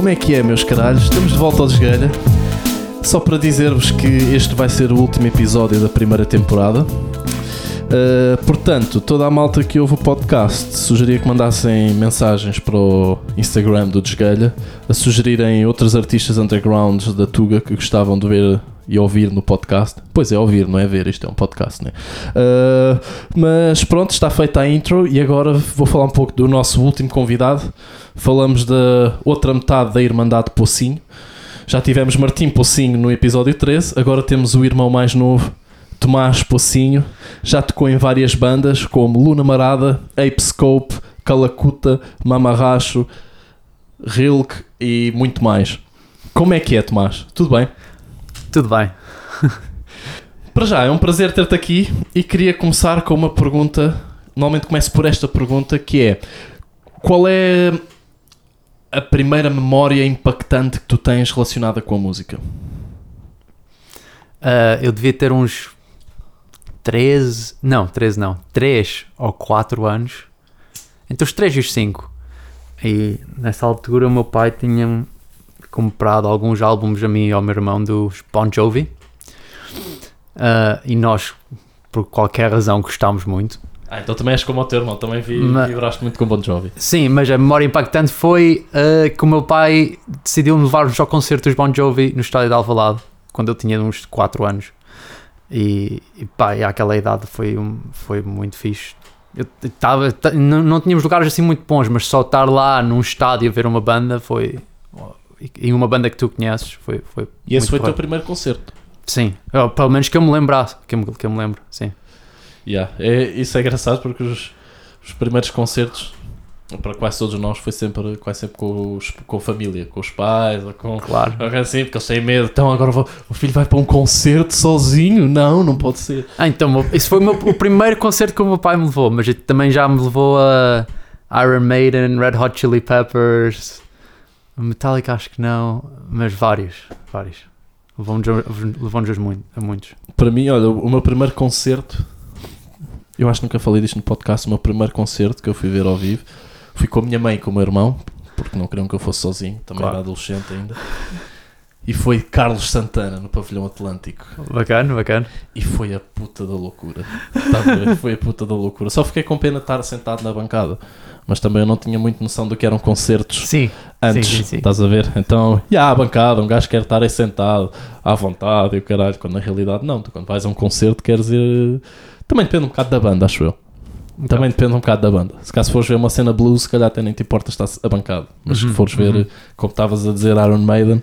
como é que é, meus caralhos? Estamos de volta ao Desgalha. Só para dizer-vos que este vai ser o último episódio da primeira temporada. Uh, portanto, toda a malta que ouve o podcast sugeria que mandassem mensagens para o Instagram do Desgalha a sugerirem outros artistas undergrounds da Tuga que gostavam de ver e ouvir no podcast. Pois é, ouvir, não é ver, isto é um podcast, né? Uh, mas pronto, está feita a intro e agora vou falar um pouco do nosso último convidado. Falamos da outra metade da Irmandade Pocinho. Já tivemos Martim Pocinho no episódio 13, agora temos o irmão mais novo, Tomás Pocinho. Já tocou em várias bandas como Luna Marada, Ape Scope, Calacuta, Mamarracho, Rilk e muito mais. Como é que é, Tomás? Tudo bem? Tudo bem. Para já, é um prazer ter-te aqui e queria começar com uma pergunta. Normalmente começo por esta pergunta que é: qual é a primeira memória impactante que tu tens relacionada com a música? Uh, eu devia ter uns 13, não, 13 não, 3 ou 4 anos, entre os 3 e os 5. E nessa altura o meu pai tinha comprado alguns álbuns a mim e ao meu irmão dos Bon Jovi. Uh, e nós, por qualquer razão, gostámos muito. Ah, então também és como o teu irmão, também vi, mas, vibraste muito com Bon Jovi. Sim, mas a memória impactante foi uh, que o meu pai decidiu levar-nos ao concerto dos Bon Jovi no estádio de Alvalade, quando eu tinha uns 4 anos. E, e pá, e àquela idade foi, foi muito fixe. Eu tava, não, não tínhamos lugares assim muito bons, mas só estar lá num estádio a ver uma banda foi. Em uma banda que tu conheces foi. foi e esse foi o teu primeiro concerto? Sim, eu, pelo menos que eu me lembrasse, que eu, que eu me lembro, sim. Yeah. É, isso é engraçado porque os, os primeiros concertos para quase todos nós foi sempre, quase sempre com, os, com a família, com os pais, ou com claro. assim, porque eles têm medo. Então agora vou, o filho vai para um concerto sozinho? Não, não pode ser. Ah, então, isso foi o, meu, o primeiro concerto que o meu pai me levou, mas também já me levou a Iron Maiden, Red Hot Chili Peppers, Metallica acho que não, mas vários, vários. Levou-nos a, muito, a muitos. Para mim, olha, o meu primeiro concerto, eu acho que nunca falei disto no podcast, o meu primeiro concerto que eu fui ver ao vivo Fui com a minha mãe e com o meu irmão, porque não queriam que eu fosse sozinho, também claro. era adolescente ainda. E foi Carlos Santana no Pavilhão Atlântico. Bacana, bacana. E foi a puta da loucura. Tá foi a puta da loucura. Só fiquei com pena de estar sentado na bancada. Mas também eu não tinha muito noção do que eram concertos sim, antes. Sim, sim, sim. Estás a ver? Então, e yeah, a bancada, um gajo quer estar aí sentado à vontade e o caralho, quando na realidade não. Tu quando vais a um concerto queres ir. Também depende um bocado da banda, acho eu. Também depende um bocado da banda. Se caso fores ver uma cena blues, se calhar até nem te importa estar a bancado. Mas uhum, se fores ver, uhum. como estavas a dizer, Iron Maiden,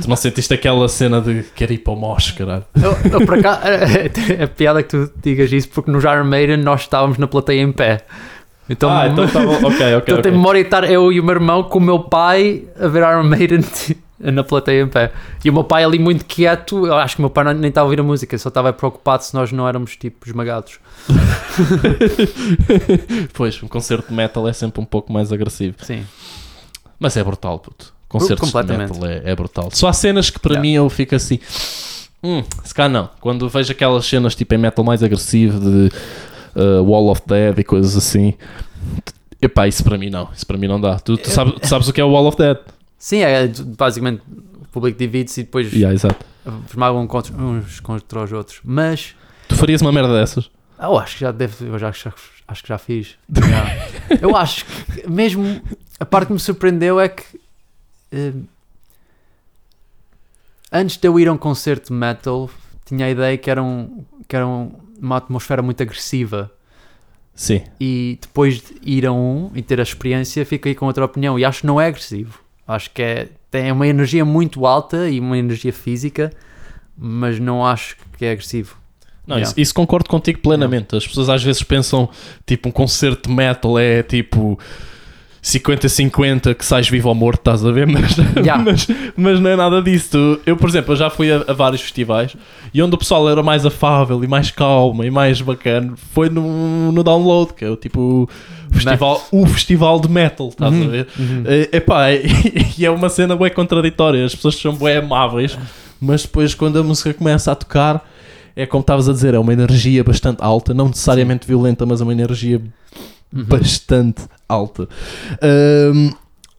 tu não sentiste aquela cena de querer ir para o mosh, caralho. Eu, eu, por acaso, é, é piada que tu digas isso, porque no Iron Maiden nós estávamos na plateia em pé. Então, ah, então tá bom. Ok, ok. Então okay. tenho memória de estar eu e o meu irmão com o meu pai a ver Iron Maiden na plateia em pé. E o meu pai ali muito quieto, eu acho que o meu pai nem estava a ouvir a música, só estava preocupado se nós não éramos tipo esmagados. pois, um concerto de metal é sempre um pouco mais agressivo. Sim. Mas é brutal, puto. Concertos de metal é, é, brutal. Só há cenas que para yeah. mim eu fico assim. Hum, se cá não. Quando vejo aquelas cenas tipo em metal mais agressivo de uh, Wall of Dead e coisas assim. Epá, isso para mim não. Isso para mim não dá. Tu, tu, sabes, tu sabes o que é o Wall of Dead? Sim, é basicamente o público divide-se e depois yeah, exato. esmagam uns contra os outros. Mas. Tu farias uma merda dessas? Eu acho que já deve. Eu já, já, acho que já fiz. Já. eu acho que mesmo. A parte que me surpreendeu é que. Uh, antes de eu ir a um concerto de metal, tinha a ideia que era, um, que era um, uma atmosfera muito agressiva. Sim. E depois de ir a um e ter a experiência, fiquei com outra opinião. E acho que não é agressivo. Acho que é, tem uma energia muito alta e uma energia física, mas não acho que é agressivo. Não, yeah. isso, isso, concordo contigo plenamente. Yeah. As pessoas às vezes pensam, tipo, um concerto de metal é tipo 50-50 que sais vivo ou morto, estás a ver? Mas, yeah. mas, mas, não é nada disso. Eu, por exemplo, eu já fui a, a, vários festivais e onde o pessoal era mais afável e mais calmo e mais bacana foi no, no download, que é o tipo festival, o festival de metal, estás uhum, a ver? Uhum. É, epá, e, e é uma cena bem contraditória. As pessoas são bem amáveis, mas depois quando a música começa a tocar é como estavas a dizer, é uma energia bastante alta, não necessariamente violenta, mas é uma energia uhum. bastante alta. Um,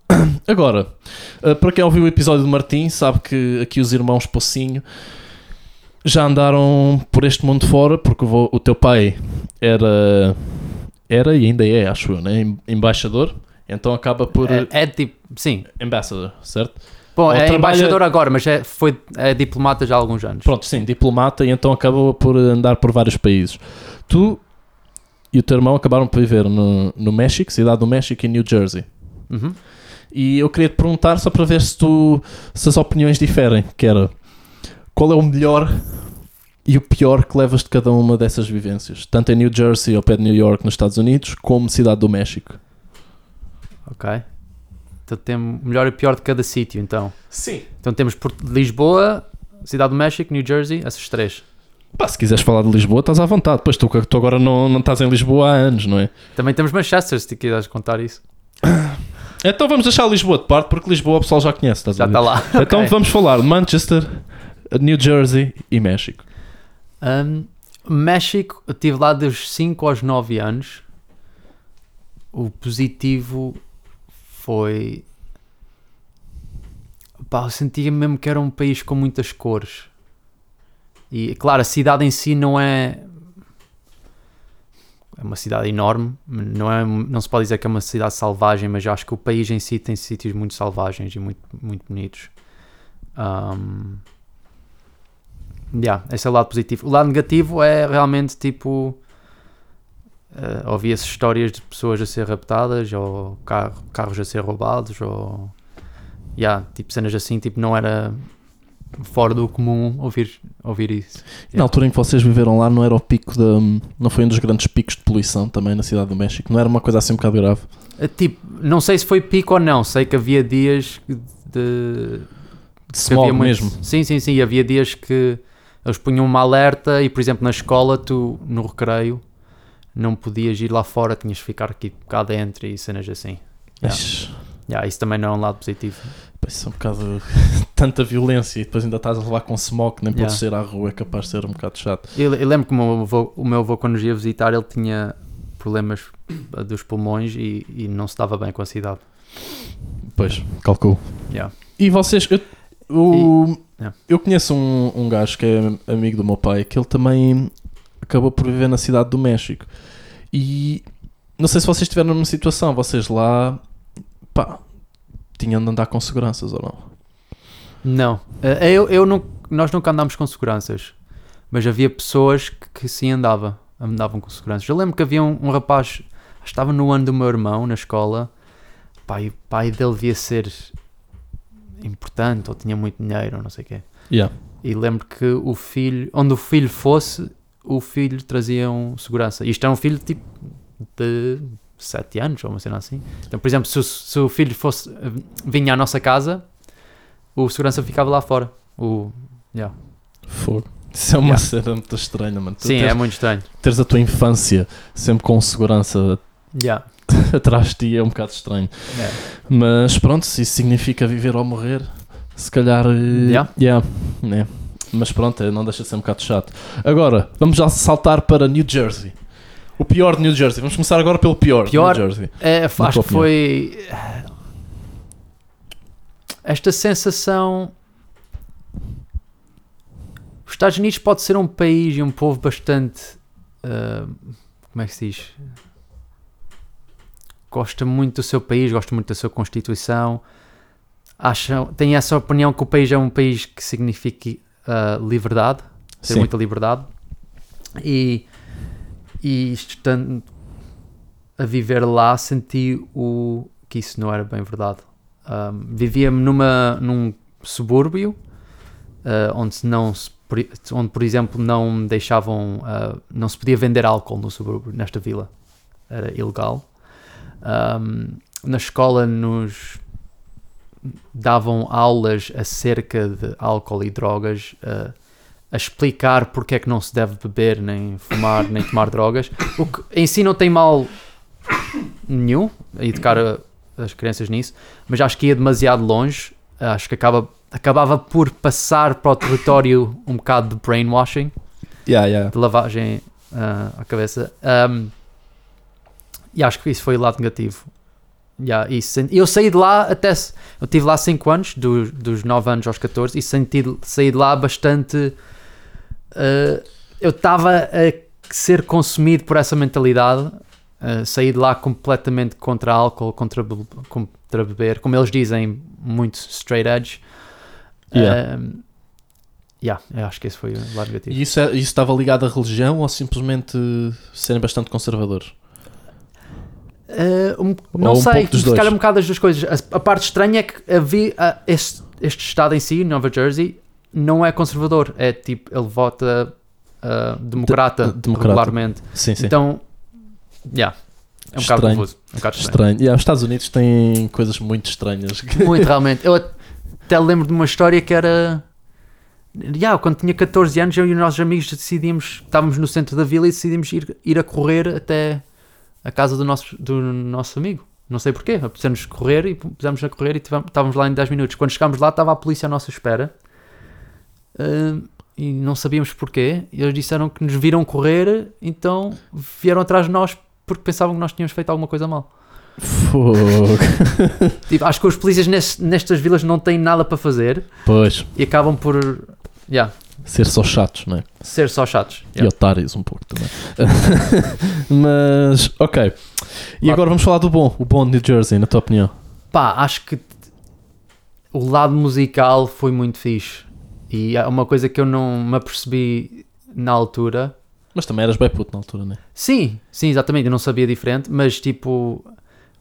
Agora, uh, para quem ouviu o episódio do Martim, sabe que aqui os irmãos Pocinho já andaram por este mundo fora, porque o, o teu pai era, era e ainda é, acho eu, né? Em- embaixador. Então acaba por. É, é tipo, sim. Ambassador, certo? Bom, Ou é trabalha- embaixador agora, mas é, foi, é diplomata já há alguns anos. Pronto, sim, diplomata e então acabou por andar por vários países. Tu e o teu irmão acabaram por viver no, no México, cidade do México e New Jersey. Uhum. E eu queria te perguntar só para ver se tu se as opiniões diferem, que era qual é o melhor e o pior que levas de cada uma dessas vivências, tanto em New Jersey ao pé de New York nos Estados Unidos, como cidade do México. Ok. Então temos melhor e pior de cada sítio, então. Sim. Então temos Porto- Lisboa, Cidade do México, New Jersey, essas três. Pá, se quiseres falar de Lisboa, estás à vontade. Pois tu, tu agora não, não estás em Lisboa há anos, não é? Também temos Manchester, se te quiseres contar isso. Então vamos deixar Lisboa de parte, porque Lisboa o pessoal já conhece, estás Já a ver? está lá. Então Ok. vamos falar de Manchester, New Jersey e México. Um, México, eu estive lá dos 5 aos 9 anos. O positivo foi. Pá, eu sentia mesmo que era um país com muitas cores. E claro, a cidade em si não é. É uma cidade enorme, não, é, não se pode dizer que é uma cidade selvagem, mas acho que o país em si tem sítios muito selvagens e muito, muito bonitos. Um, Yeah, esse é o lado positivo. O lado negativo é realmente tipo. Uh, Ouvia-se histórias de pessoas a ser raptadas ou carro- carros a ser roubados ou. Yeah, tipo cenas assim, tipo, não era fora do comum ouvir, ouvir isso. Na altura em que vocês viveram lá, não era o pico da. Não foi um dos grandes picos de poluição também na cidade do México? Não era uma coisa assim um bocado grave? Uh, Tipo, não sei se foi pico ou não, sei que havia dias de. De smog mesmo? Sim, sim, sim. Havia dias que eles punham uma alerta e, por exemplo, na escola, tu no recreio não podias ir lá fora, tinhas de ficar aqui cá dentro e cenas assim. Yeah. Yeah, isso também não é um lado positivo. Isso é um bocado. Tanta violência e depois ainda estás a levar com smog, que nem Yeah. podes sair à rua, é capaz de ser um bocado chato. Eu, eu lembro que o meu, avô, o meu avô, quando nos ia visitar, ele tinha problemas uh, dos pulmões e, e não se dava bem com a cidade. Pois, calculo. Yeah. E vocês. Eu, o- Yeah. eu conheço um, um gajo que é amigo do meu pai que ele também acabou por viver na cidade do México. E não sei se vocês estiveram numa situação, vocês lá. pá. Tinham de andar com seguranças ou não? Não, Uh, eu, eu não, nós nunca andámos com seguranças, mas havia pessoas que, que sim andava, andavam com seguranças. Eu lembro que havia um, um rapaz, estava no ano do meu irmão na escola, e o pai dele devia ser importante ou tinha muito dinheiro ou não sei o quê. Yeah. E lembro que o filho, onde o filho fosse, o filho trazia um segurança. Isto é um filho tipo de 7 anos ou uma cena assim. Então, por exemplo, se, o- se o filho fosse vinha à nossa casa, o segurança ficava lá fora. O, yeah. Fogo. Isso é uma Yeah. cena muito estranha, mano. Tu Sim, teres, é muito estranho. teres a tua infância sempre com segurança Yeah. atrás de ti é um bocado estranho. É. Mas pronto, se isso significa viver ou morrer, se calhar. eh, Yeah. yeah, né. Mas pronto, eh, não deixa de ser um bocado chato. Agora, vamos já saltar para New Jersey. O pior de New Jersey. Vamos começar agora pelo pior, de Pior? New Jersey. É, acho que foi esta sensação. Os Estados Unidos pode ser um país e um povo bastante. ah, como é que se diz? Gosta muito do seu país, gosta muito da sua Constituição. Acham, tem essa opinião que o país é um país que signifique ah, liberdade, ter Sim. muita liberdade. E, e estando a viver lá, senti o, que isso não era bem verdade. Um, Vivia-me num subúrbio uh, onde, não se, onde, por exemplo, não deixavam, uh, não se podia vender álcool no subúrbio, nesta vila. Era ilegal. Um, na escola nos davam aulas acerca de álcool e drogas, uh, a explicar porque é que não se deve beber, nem fumar, nem tomar drogas. O que em si não tem mal nenhum, a educar a- as crianças nisso, mas acho que ia demasiado longe. Acho que acaba, acabava por passar para o território um bocado de brainwashing, Yeah, yeah. de lavagem ah, à cabeça. Um, e acho que isso foi o lado negativo. Yeah, e eu saí de lá até. Eu estive lá 5 anos, do- dos 9 anos aos 14, e senti, saí de lá bastante. Eh, eu estava a ser consumido por essa mentalidade. eh, saí de lá completamente contra álcool, contra, contra beber, como eles dizem, muito straight edge. Yeah. Um, yeah, eu acho que esse foi o lado negativo. E isso, é- isso estava ligado à religião ou simplesmente serem bastante conservadores? Uh, um- não um sei, se calhar um bocado das duas coisas. A, a parte estranha é que havia, ah, este, este estado em si, Nova Jersey, não é conservador. É tipo, ele vota ah, democrata, De- democrata. regularmente. Sim, sim. Então, yeah, é um bocado Estranho. confuso. É um bocado estranho. Estranho. Yeah, os Estados Unidos têm coisas muito estranhas. Muito realmente. Eu até lembro de uma história que era. Yeah, quando tinha 14 anos, eu e os nossos amigos decidimos, estávamos no centro da vila e decidimos ir, ir a correr até a casa do nosso, do nosso amigo. Não sei porquê, apetecemos correr e pusemos a correr e tivemos- estávamos lá em 10 minutos. Quando chegámos lá, estava a polícia à nossa espera E não sabíamos porquê. E eles disseram que nos viram correr, então vieram atrás de nós porque pensavam que nós tínhamos feito alguma coisa mal. Fogo. Tipo, acho que os polícias nesse- nestas vilas não têm nada para fazer Pois, e acabam por yeah, ser só chatos, não é? ser só chatos. E Yeah. otários um pouco também. Mas, ok. E agora vamos falar do bom, o bom de New Jersey, na tua opinião. Pá, acho que o lado musical foi muito fixe e é uma coisa que eu não me apercebi na altura. Mas também eras bem puto na altura, não é? Sim, sim, exatamente, eu não sabia diferente, mas tipo,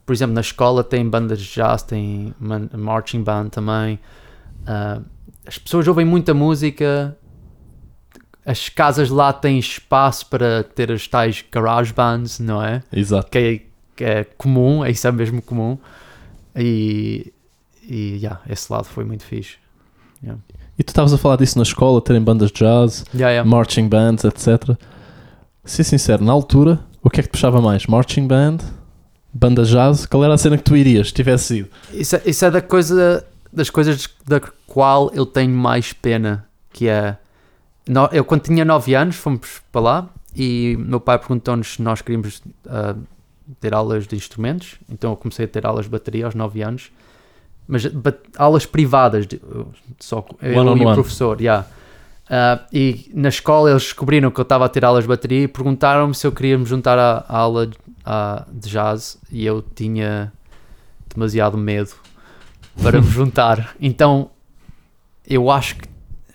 por exemplo, na escola tem bandas de jazz, tem marching band também. Ah, as pessoas ouvem muita música, as casas lá têm espaço para ter as tais garage bands, não é? Exato. Que é, que é comum, é isso é mesmo comum. E, e yeah, esse lado foi muito fixe. E tu estavas a falar disso na escola, terem bandas de jazz, Yeah, yeah. marching bands, etc. Ser sincero, na altura, o que é que te puxava mais? Marching band? Banda jazz? Qual era a cena que tu irias, se tivesse ido? Isso, é- isso é da coisa, das coisas da qual eu tenho mais pena, que é... no- eu quando tinha 9 anos fomos para lá e meu pai perguntou-nos se nós queríamos ah, ter aulas de instrumentos, então eu comecei a ter aulas de bateria aos 9 anos, mas aulas privadas, de- só eu One on e o one. professor, yeah. Ah, e na escola eles descobriram que eu estava a ter aulas de bateria e perguntaram-me se eu queria me juntar à, à aula de, à- de jazz e eu tinha demasiado medo para me juntar. Então eu acho que,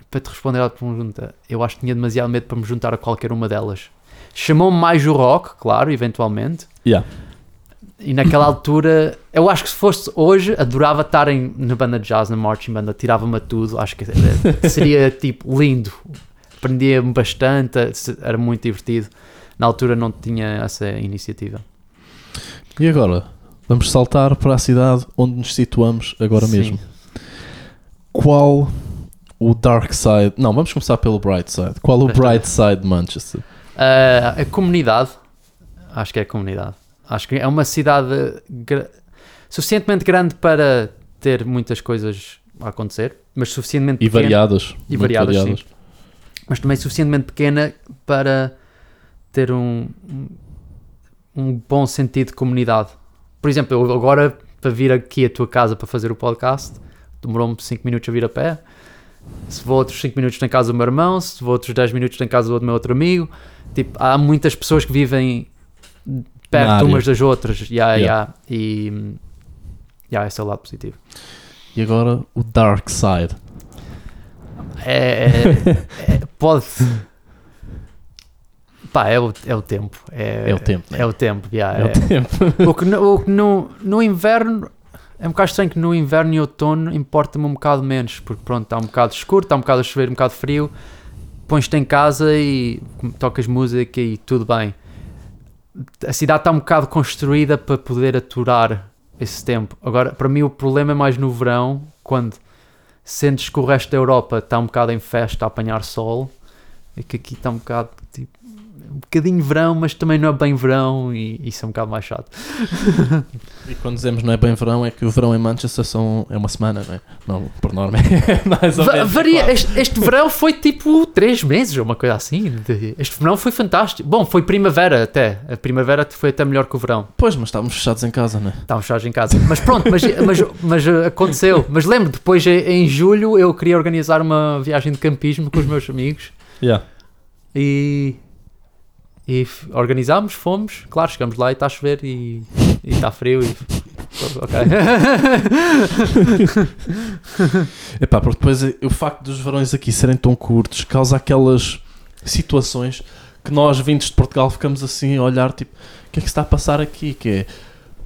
para te responder à pergunta, eu acho que tinha demasiado medo para me juntar a qualquer uma delas. Chamou-me mais o rock, claro, eventualmente. Yeah. E naquela altura, eu acho que se fosse hoje, adorava estar em, na banda de jazz, na marching banda, tirava-me a tudo, acho que seria tipo lindo, aprendia-me bastante, era muito divertido. Na altura não tinha essa iniciativa. E agora? Vamos saltar para a cidade onde nos situamos agora Sim. mesmo. Qual o dark side? Não, vamos começar pelo bright side. Qual o bright side de Manchester? Ah, a comunidade, acho que é a comunidade. Acho que é uma cidade gra- suficientemente grande para ter muitas coisas a acontecer, mas suficientemente E pequena- variadas. E variadas, variadas. sim. mas também suficientemente pequena para ter um, um- bom sentido de comunidade. Por exemplo, eu agora para vir aqui à tua casa para fazer o podcast, demorou-me 5 minutos a vir a pé. Se vou outros 5 minutos na casa do meu irmão, se vou outros 10 minutos na casa do meu outro amigo. Tipo, há muitas pessoas que vivem perto umas das outras. Yeah, Yeah. yeah. E yeah, esse é o lado positivo. E agora o dark side. É, é- é- pode. Pá, é o, é o tempo. É, É o tempo, né? É o tempo, yeah, É o é. tempo. O que, no, o que no, no inverno. É um bocado estranho que no inverno e outono importa-me um bocado menos, porque pronto, está um bocado escuro, está um bocado a chover, um bocado frio, pões-te em casa e tocas música e tudo bem. A cidade está um bocado construída para poder aturar esse tempo. Agora, para mim, o problema é mais no verão, quando sentes que o resto da Europa está um bocado em festa a apanhar sol e que aqui está um bocado tipo um bocadinho verão, mas também não é bem verão e isso é um bocado mais chato. E quando dizemos não é bem verão, é que o verão em Manchester são, é uma semana, não é? Não, por norma é mais ou menos. varia, quatro. este, este verão foi tipo 3 meses ou uma coisa assim. De- Este verão foi fantástico. Bom, foi primavera até. A primavera foi até melhor que o verão. Pois, mas estávamos fechados em casa, não é? Estávamos fechados em casa. Mas pronto, mas, mas, mas uh, aconteceu. Mas lembro, depois em em julho eu queria organizar uma viagem de campismo com os meus amigos Yeah. e, e organizámos, fomos. Claro, chegamos lá e está a chover e e está frio. E, ok. Epá, porque depois eh, o facto dos verões aqui serem tão curtos causa aquelas situações que nós, vindos de Portugal, ficamos assim a olhar, tipo, o que é que se está a passar aqui? Que é,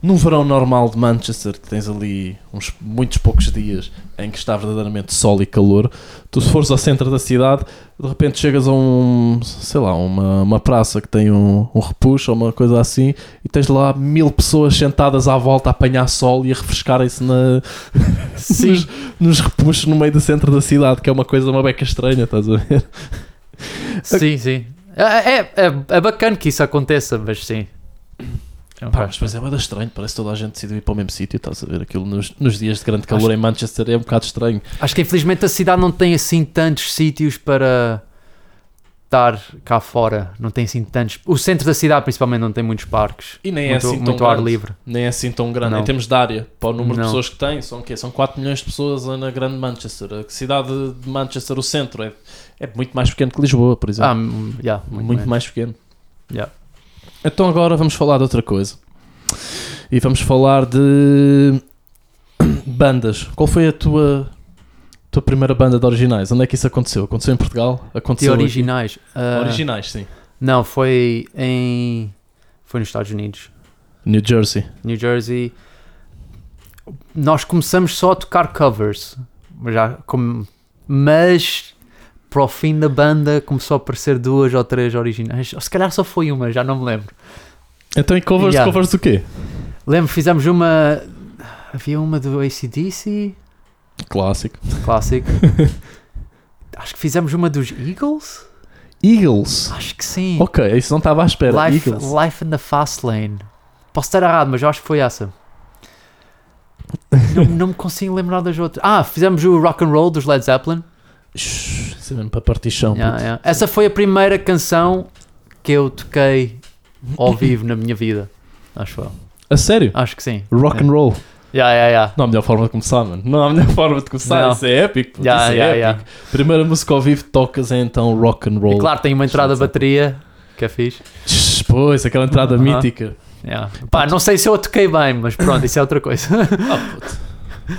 num verão normal de Manchester, que tens ali uns muitos poucos dias em que está verdadeiramente sol e calor, tu se fores ao centro da cidade, de repente chegas a um, sei lá, uma, uma praça que tem um, um repuxo ou uma coisa assim, e tens lá mil pessoas sentadas à volta a apanhar sol e a refrescarem-se na, Sim. nos repuxos no meio do centro da cidade, que é uma coisa uma beca estranha, estás a ver? Sim, sim. É, é, é, é bacana que isso aconteça, mas sim. É um Pá, mas é bada estranho, parece que toda a gente decidiu ir para o mesmo sítio, estás a ver? Aquilo nos, nos dias de grande calor em Manchester é um bocado estranho. Acho que infelizmente a cidade não tem assim tantos sítios para estar cá fora. Não tem assim tantos. O centro da cidade, principalmente, não tem muitos parques. E nem muito é assim tão muito ar grande. livre. Nem é assim tão grande. Não. Em termos de área, para o número de Não. pessoas que tem, são o quê? São 4 milhões de pessoas na grande Manchester. A cidade de Manchester, o centro, é, é muito mais pequeno que Lisboa, por exemplo. Ah, yeah, muito, muito mais pequeno. Yeah. Então agora vamos falar de outra coisa. E vamos falar de bandas. Qual foi a tua, tua primeira banda de originais? Onde é que isso aconteceu? Aconteceu em Portugal? De Aconteceu aqui? originais. ah, Originais, sim. Não, foi em. Foi nos Estados Unidos. New Jersey. New Jersey. Nós começamos só a tocar covers. Já, como, mas para o fim da banda começou a aparecer duas ou três originais. Ou se calhar só foi uma, já não me lembro. Então em covers, Yeah. covers do quê? Lembro, fizemos uma. Havia uma do ACDC, Clássico. clássico. Acho que fizemos uma dos Eagles. Eagles. Acho que sim. Ok, isso não estava à espera. Life, Eagles. Life in the Fast Lane. Posso estar errado, mas eu acho que foi essa. não, não me consigo lembrar das outras. Ah, fizemos o Rock and Roll dos Led Zeppelin. Isso é mesmo para partição. Yeah, puto. yeah. Essa foi a primeira canção que eu toquei ao vivo na minha vida. Acho eu. A sério? Acho que sim. Rock and roll. Yeah, yeah, yeah. Não há melhor forma de começar, mano. Não há melhor forma de começar. Não. Isso é épico. Yeah, isso é yeah, épico. yeah. Primeira música ao vivo que tocas é então rock and roll. E claro, tem uma entrada de bateria que é fixe. Pois, aquela entrada Aham. mítica. Yeah. Pá, não sei se eu a toquei bem, mas pronto, isso é outra coisa. Ah, puto.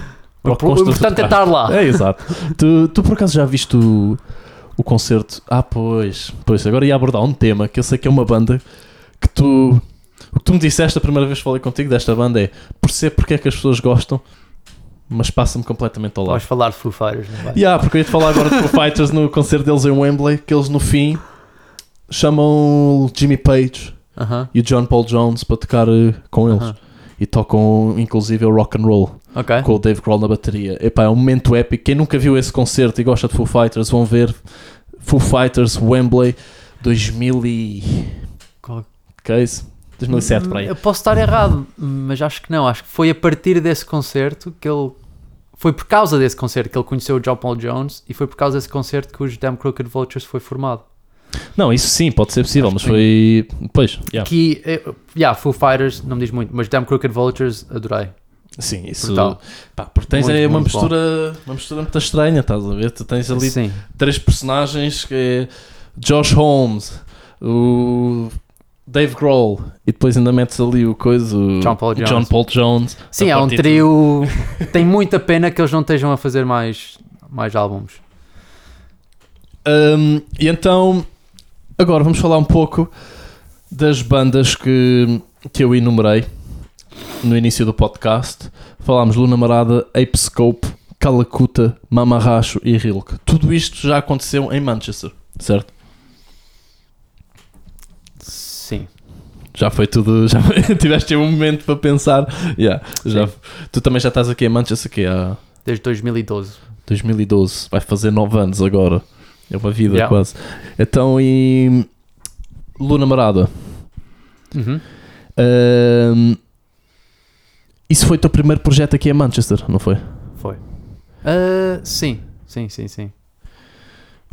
o importante é estar lá. É, exato. tu, tu por acaso já viste o, o concerto? Ah, pois. Pois, agora ia abordar um tema que eu sei que é uma banda que tu. O que tu me disseste a primeira vez que falei contigo desta banda é percebo porque é que as pessoas gostam, mas passa-me completamente ao lado. Vais falar de Foo Fighters, não vai? Yeah, porque eu ia te falar agora de Foo Fighters no concerto deles em Wembley, que eles no fim chamam Jimmy Page Aham, e o John Paul Jones para tocar eh, com eles. aham. E tocam inclusive o rock and roll Ok. com o Dave Grohl na bateria. Epá, é um momento épico. Quem nunca viu esse concerto e gosta de Foo Fighters, vão ver Foo Fighters Wembley 2000 e... Qual- Que é isso? 2007 para aí. Eu posso estar errado, mas acho que não. Acho que foi a partir desse concerto que ele. Foi por causa desse concerto que ele conheceu o John Paul Jones e foi por causa desse concerto que os Damn Crooked Vultures foi formado. Não, isso sim, pode ser possível, mas foi... Pois, yeah. Que, eh, yeah, Foo Fighters não me diz muito, mas Damn Crooked Vultures adorei. Sim, isso... Brutal. Pá, porque tens Muito, aí uma bom. mistura, uma mistura muito estranha, estás a ver? Tu tens ali Sim, três personagens que é Josh Holmes, o Dave Grohl e depois ainda metes ali o coisa, o John Paul Jones. John Paul Jones. Sim é um trio. Tem muita pena que eles não estejam a fazer mais, mais álbuns. Um, e então, agora vamos falar um pouco das bandas que, que eu enumerei no início do podcast. Falámos Luna Marada, Ape Scope, Calacuta, Mamarracho e Rilke. Tudo isto já aconteceu em Manchester, certo? Sim. Já foi tudo. Já tiveste um momento para pensar. Yeah, já, tu também já estás aqui em Manchester aqui há Desde 2012. 2012. Vai fazer 9 anos agora. É uma vida Yeah. quase. Então, e. Luna Marada. Uhum. Isso foi o teu primeiro projeto aqui em Manchester, não foi? Foi. Ah, sim, sim, sim, sim.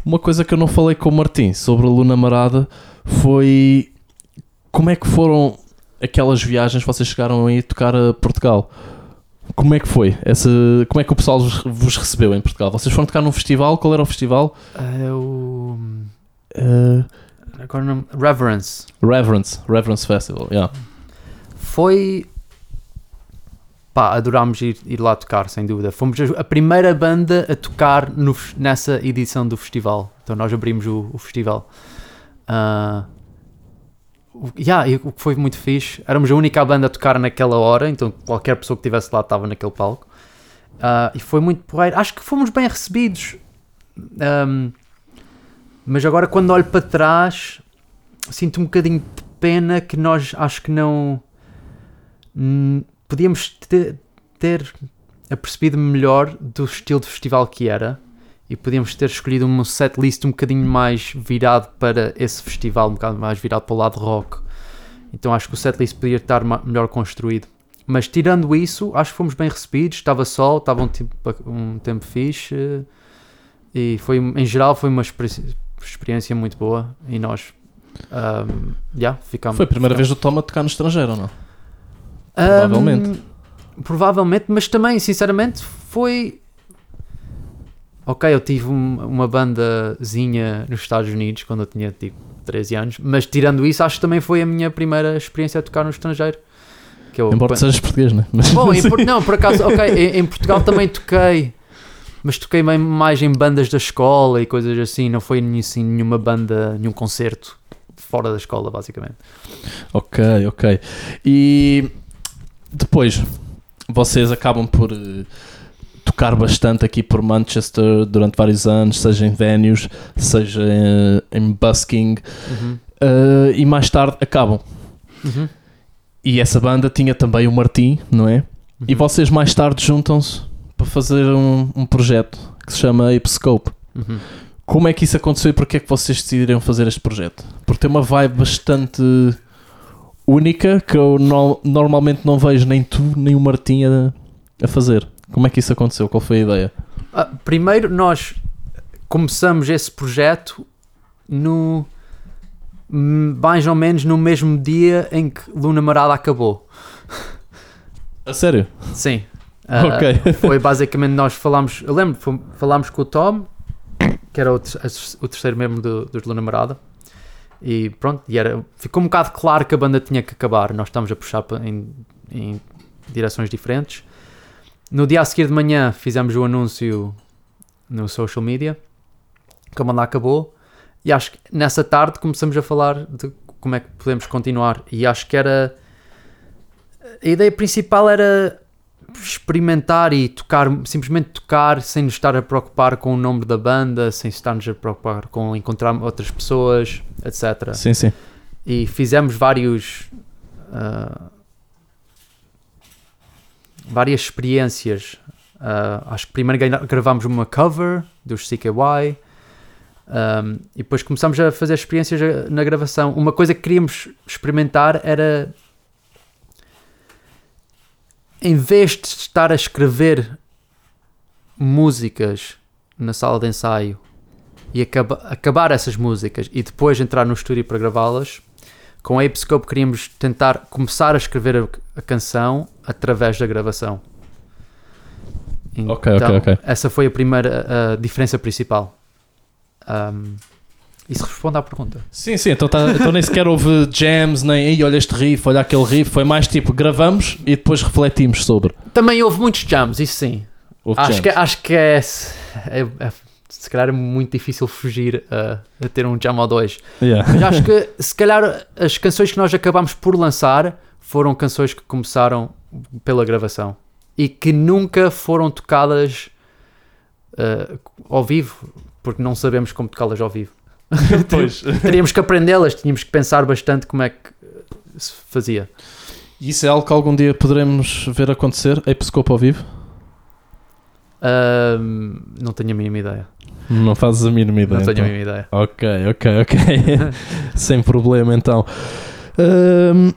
Uma coisa que eu não falei com o Martim sobre a Luna Marada foi como é que foram aquelas viagens que vocês chegaram a ir tocar a Portugal. Como é que foi? Essa, como é que o pessoal vos, recebeu em Portugal? Vocês foram tocar num festival? Qual era o festival? Ah, o. Uh, Agora não. Reverence. Reverence, Reverence Festival, yeah. Foi. Pá, adorámos ir, ir lá tocar, sem dúvida. Fomos a primeira banda a tocar no nessa edição do festival. Então nós abrimos o, o festival. O- yeah, o que foi muito fixe. Éramos a única banda a tocar naquela hora, então qualquer pessoa que estivesse lá estava naquele palco. Ah, e foi muito porreiro. Acho que fomos bem recebidos. Ahm, mas agora, quando olho para trás, sinto um bocadinho de pena que nós acho que não. hum, podíamos ter, ter apercebido melhor do estilo de festival que era e podíamos ter escolhido um setlist um bocadinho mais virado para esse festival, um bocado mais virado para o lado rock. Então acho que o setlist podia estar melhor construído. Mas tirando isso, acho que fomos bem recebidos. Estava sol, estava um tempo, um tempo fixe eh, e foi, em geral foi uma experi- experiência muito boa e nós ahm, yeah, ficámos. Foi a primeira ficámos- vez do Tom a tocar no estrangeiro, ou não? Provavelmente. provavelmente, mas também, sinceramente, foi. Ok, eu tive um- uma bandazinha nos Estados Unidos quando eu tinha tipo 13 anos, mas tirando isso, acho que também foi a minha primeira experiência a tocar no estrangeiro. Que eu, Embora sejas português, né? Mas, Bom, Por- não, por acaso, ok, em, em Portugal também toquei, mas toquei mais em bandas da escola e coisas assim, não foi assim, nenhuma banda, nenhum concerto fora da escola, basicamente. Ok, ok. E depois, vocês acabam por eh, tocar bastante aqui por Manchester durante vários anos, seja em venues, seja eh, em busking, Uhum, eh, e mais tarde acabam. uhum, E essa banda tinha também o Martim, não é? E uhum, vocês mais tarde juntam-se para fazer um, um projeto que se chama Apescope. uhum. Como é que isso aconteceu e porque é que vocês decidiram fazer este projeto? Porque tem uma vibe bastante única que eu no- normalmente não vejo nem tu nem o Martim a, a fazer. Como é que isso aconteceu? Qual foi a ideia? Ah, primeiro, nós começamos esse projeto no hum, mais ou menos no mesmo dia em que Luna Marada acabou. A sério? Sim. Ah, ok. Foi basicamente nós falámos, eu lembro, falámos com o Tom, que era o, o terceiro membro do- dos Luna Marada, e pronto, e era, ficou um bocado claro que a banda tinha que acabar. Nós estamos a puxar em, em direções diferentes. No dia a seguir de manhã fizemos o anúncio no social media que a banda acabou, e acho que nessa tarde começamos a falar de como é que podemos continuar. E acho que era a ideia principal era experimentar e tocar, simplesmente tocar sem nos estar a preocupar com o nome da banda, sem estarmos a preocupar com encontrar outras pessoas, etc. Sim, sim. E fizemos vários. ah, várias experiências. Ah, acho que primeiro gra- gravámos uma cover dos CKY. um, e depois começámos a fazer experiências a- na gravação. Uma coisa que queríamos experimentar era em vez de estar a escrever músicas na sala de ensaio e acaba- acabar essas músicas e depois entrar no estúdio para gravá-las, com a Apescope queríamos tentar começar a escrever a, a canção através da gravação. Ok, ok, ok. Essa foi a primeira a diferença principal. Um, isso responde à pergunta. Sim, sim. Então, tá- então nem sequer houve jams, nem "Ei, olha este riff, olha aquele riff. Foi mais tipo gravamos e depois refletimos sobre. Também houve muitos jams, isso sim. Houve Acho jams. que, acho que é, é- é- Se calhar é muito difícil fugir a, a ter um jam ou dois. Yeah. Mas acho que se calhar as canções que nós acabámos por lançar foram canções que começaram pela gravação e que nunca foram tocadas eh, ao vivo, porque não sabemos como tocá-las ao vivo. Pois. Teríamos que aprendê-las, tínhamos que pensar bastante como é que se fazia. Isso é algo que algum dia poderemos ver acontecer? Apescope ao vivo? Ahm, não tenho a mínima ideia. Não fazes a mínima ideia. Não tenho então. a mínima ideia. Ok, ok, ok. Sem problema então. Ahm,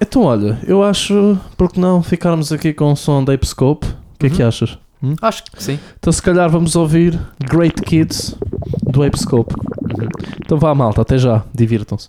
então, olha, eu acho, porque não ficarmos aqui com o som da Apescope? O que é que Uhum. achas? Acho que sim. Então, se calhar, vamos ouvir Great Kids do Apescope. Uhum. Então, vá, malta, até já. Divirtam-se.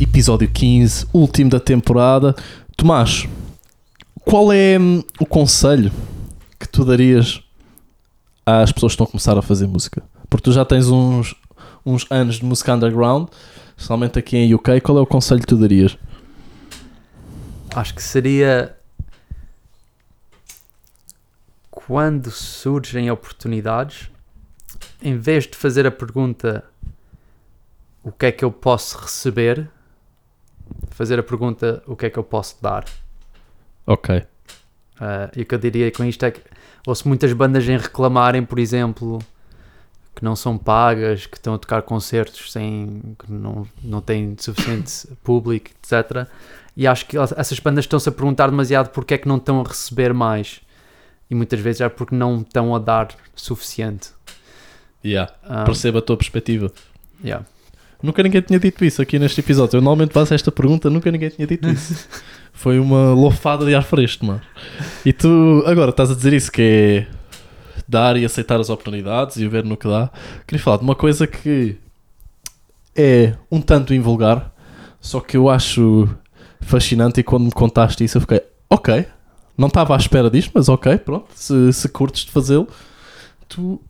episódio 15, último da temporada. Tomás, qual é hum, o conselho que tu darias às pessoas que estão a começar a fazer música? Porque tu já tens uns, uns anos de música underground, especialmente aqui em UK. Qual é o conselho que tu darias? Acho que seria quando surgem oportunidades, em vez de fazer a pergunta o que é que eu posso receber, fazer a pergunta o que é que eu posso dar. Ok. Ah, e o que eu diria com isto é que ouço muitas bandas em reclamarem, por exemplo, que não são pagas, que estão a tocar concertos sem que não, não têm suficiente público, etc. E acho que essas bandas estão-se a perguntar demasiado porque é que não estão a receber mais. E muitas vezes é porque não estão a dar suficiente. Yeah. Ah, Perceba a tua perspectiva. yeah. Nunca ninguém tinha dito isso aqui neste episódio. Eu normalmente faço esta pergunta, nunca ninguém tinha dito isso. Foi uma lofada de ar fresco, mano. E tu agora estás a dizer isso que é dar e aceitar as oportunidades e ver no que dá. Queria falar de uma coisa que é um tanto invulgar, só que eu acho fascinante e quando me contaste isso eu fiquei, ok, não estava à espera disto, mas ok, pronto, se, se curtes de fazê-lo, tu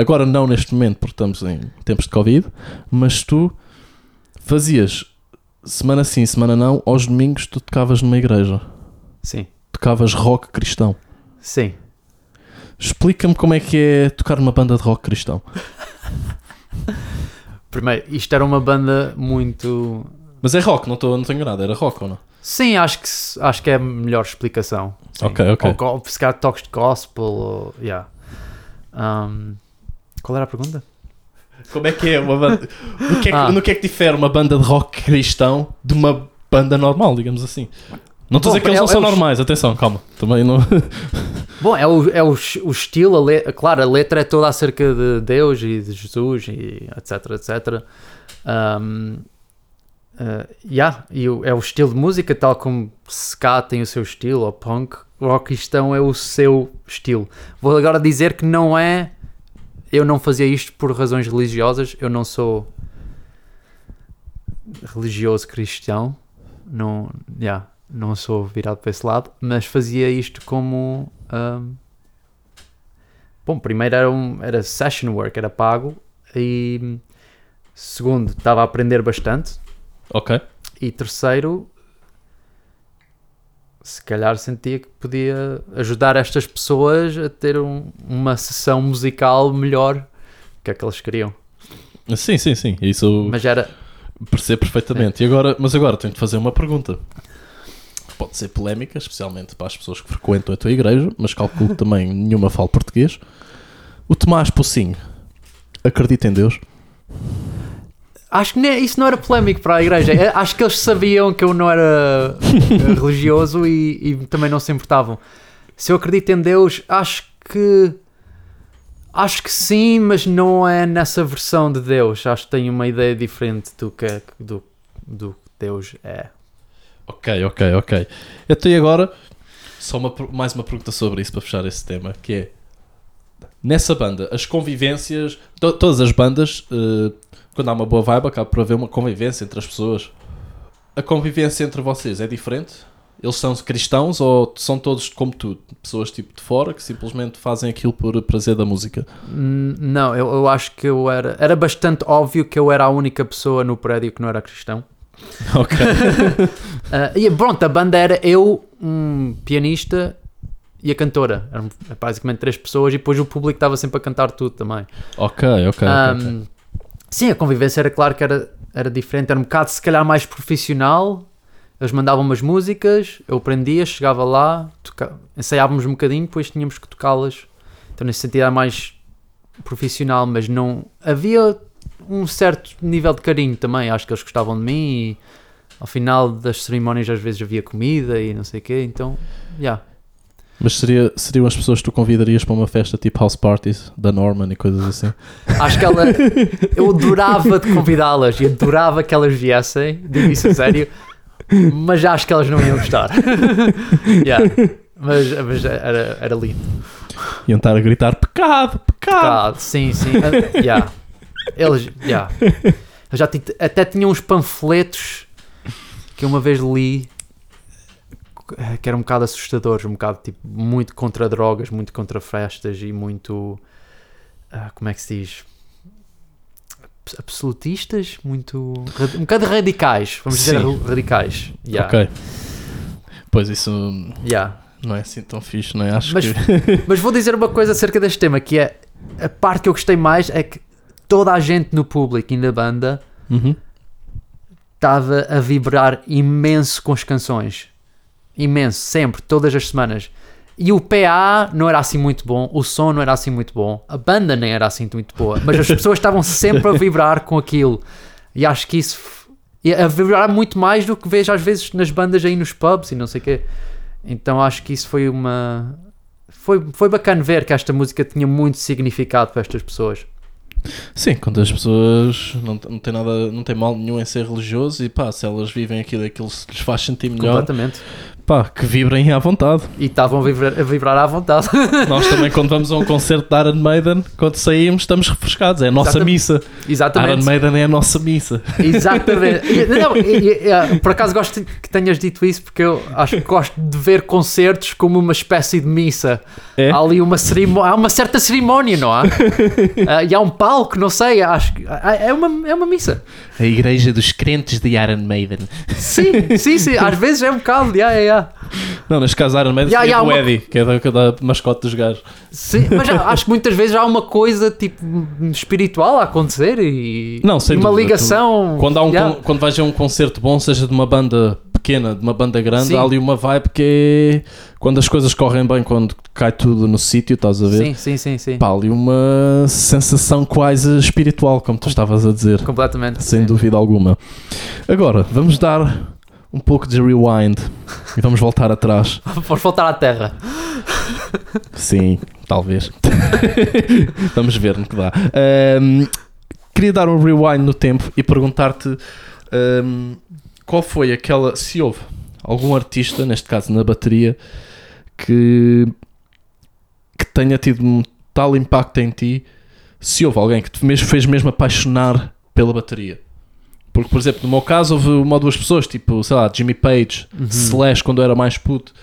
agora não neste momento, porque estamos em tempos de Covid, mas tu fazias semana sim, semana não, aos domingos tu tocavas numa igreja, Sim, tocavas rock cristão. sim. Explica-me como é que é tocar numa banda de rock cristão. Primeiro, isto era uma banda muito. Mas é rock, não estou não tenho nada, era rock ou não? Sim, acho que, acho que é a melhor explicação. Sim. Ok, ok. Ou, ou se calhar toques de gospel, ou. Yeah. Um, qual era a pergunta? Como é que é uma banda? No que é que, Ah. no que é que difere uma banda de rock cristão de uma banda normal, digamos assim? Não estou a dizer que eles é- não são é os- normais, atenção, calma. Também não. Bom, é o, é o, o estilo, a claro, a letra é toda acerca de Deus e de Jesus e etc, etc. Um, uh, yeah, e o- é o estilo de música, tal como ska tem o seu estilo, ou punk, rock cristão é o seu estilo. Vou agora dizer que não é. Eu não fazia isto por razões religiosas, eu não sou religioso cristão, não, yeah, não sou virado para esse lado, mas fazia isto como. um, bom, primeiro era, um, era session work, era pago, e segundo, estava a aprender bastante, ok. e terceiro, se calhar sentia que podia ajudar estas pessoas a ter um- uma sessão musical melhor que é que eles queriam. Sim, sim, sim. Isso Mas era. percebo perfeitamente. E agora, mas agora tenho de fazer uma pergunta. Pode ser polémica, especialmente para as pessoas que frequentam a tua igreja, mas calculo também nenhuma fala português. O Tomás Pocinho acredita em Deus? Acho que isso não era polémico para a igreja. É, Acho que eles sabiam que eu não era eh, religioso e, e também não se importavam. Se eu acredito em Deus, acho que. Acho que sim, mas não é nessa versão de Deus. Acho que tenho uma ideia diferente do que, é- do, do que Deus é. Ok, ok, ok. Então e agora, só uma mais uma pergunta sobre isso para fechar esse tema, que é nessa banda, as convivências, to- todas as bandas, eh, quando há uma boa vibe, acaba por haver uma convivência entre as pessoas. A convivência entre vocês é diferente? Eles são cristãos ou são todos como tu? Pessoas tipo de fora que simplesmente fazem aquilo por prazer da música? Hum, Não, eu, eu acho que eu era. Era bastante óbvio que eu era a única pessoa no prédio que não era cristão. Ok. Ah, e pronto, a banda era eu, um pianista e a cantora. Eram basicamente três pessoas e depois o público estava sempre a cantar tudo também. ok, ok. ok, Ahm, ok. Sim, a convivência era claro que era, era diferente, era um bocado se calhar mais profissional. Eles mandavam umas músicas, eu aprendia, chegava lá, toca- ensaiávamos um bocadinho, depois tínhamos que tocá-las. Então nesse sentido era mais profissional, mas não havia um certo nível de carinho também. Acho que eles gostavam de mim e ao final das cerimónias às vezes havia comida e não sei o quê. Então, já. Mas seria, seriam as pessoas que tu convidarias para uma festa tipo house parties da Norman e coisas assim? Acho que ela. Eu adorava de convidá-las e adorava que elas viessem, digo isso a sério, mas acho que elas não iam gostar. Yeah. Mas, mas era, era lindo. Iam estar a gritar pecado, pecado. Ah, sim, sim. ah, yeah. Eles. Yeah. Eu já até tinha uns panfletos que uma vez li que eram um bocado assustadores, um bocado tipo muito contra drogas, muito contra festas e muito ah, como é que se diz? Abs- Absolutistas, muito um bocado radicais, vamos dizer Sim. radicais. Yeah. Ok. Pois isso Yeah. não é assim tão fixe, não é? Acho Mas- que. Mas vou dizer uma coisa acerca deste tema, que é a parte que eu gostei mais é que toda a gente no público e na banda Uhum. estava a vibrar imenso com as canções. Imenso, sempre, todas as semanas. E o PA não era assim muito bom, o som não era assim muito bom, a banda nem era assim muito boa, mas as pessoas estavam sempre a vibrar com aquilo. E acho que isso. a vibrar muito mais do que vejo às vezes nas bandas aí nos pubs e não sei o quê. Então acho que isso foi uma. Foi, foi bacana ver que esta música tinha muito significado para estas pessoas. Sim, quando as pessoas não, não tem nada, não tem mal nenhum em ser religioso e pá, se elas vivem aquilo, aquilo se lhes faz sentir melhor, Completamente. Pá, que vibrem à vontade. E estavam a vibrar, a vibrar à vontade. Nós também, quando vamos a um concerto de Iron Maiden, quando saímos, estamos refrescados. É a nossa Exatamente. missa. Exatamente. Iron Maiden é a nossa missa. Exatamente. Não, e- e- e, por acaso gosto que tenhas dito isso porque eu acho que gosto de ver concertos como uma espécie de missa. É? Há ali uma cerimónia, há uma certa cerimónia, não há? Ah, e há um palco, não sei, acho que ah, é uma, é uma missa. A igreja dos crentes de Iron Maiden. Sim, sim, sim. Às vezes é um bocado, yeah, yeah, yeah. Não, neste caso, Iron Maiden seria ya, do uma- Eddie, que é da, é da mascote dos gajos. Sim, mas acho que muitas vezes há uma coisa tipo espiritual a acontecer e, Não, e uma dúvida, ligação. Quando, há um, Yeah. con- quando vais a um concerto bom, seja de uma banda pequena, de uma banda grande, Sim. há ali uma vibe que é quando as coisas correm bem, quando cai tudo no sítio, estás a ver? Sim, sim, sim, sim. Pá, ali uma sensação quase espiritual, como tu estavas a dizer, Completamente. sem sim. dúvida alguma. Agora, vamos dar um pouco de rewind e vamos voltar atrás. Vamos voltar à Terra. Sim, talvez. Vamos ver no que dá. Ahm, queria dar um rewind no tempo e perguntar-te ahm, qual foi aquela. Se houve algum artista, neste caso na bateria, que, que tenha tido um tal impacto em ti, se houve alguém que te mesmo, fez mesmo apaixonar pela bateria. Porque, por exemplo, no meu caso, houve uma ou duas pessoas, tipo, sei lá, Jimmy Page, Slash, quando eu era mais puto,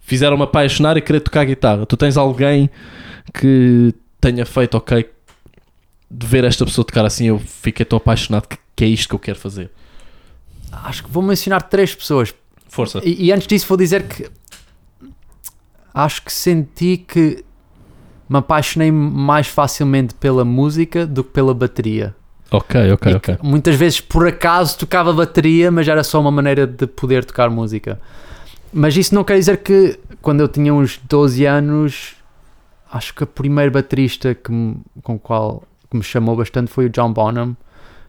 fizeram-me apaixonar e querer tocar guitarra. Tu tens alguém que tenha feito, ok, de ver esta pessoa tocar assim, eu fiquei tão apaixonado que, que é isto que eu quero fazer. Acho que vou mencionar três pessoas. Força. E, e antes disso vou dizer que acho que senti que me apaixonei mais facilmente pela música do que pela bateria. Ok, ok, ok. Muitas vezes por acaso tocava bateria, mas era só uma maneira de poder tocar música. Mas isso não quer dizer que quando eu tinha uns 12 anos, acho que o primeiro baterista que me, com o qual que me chamou bastante foi o John Bonham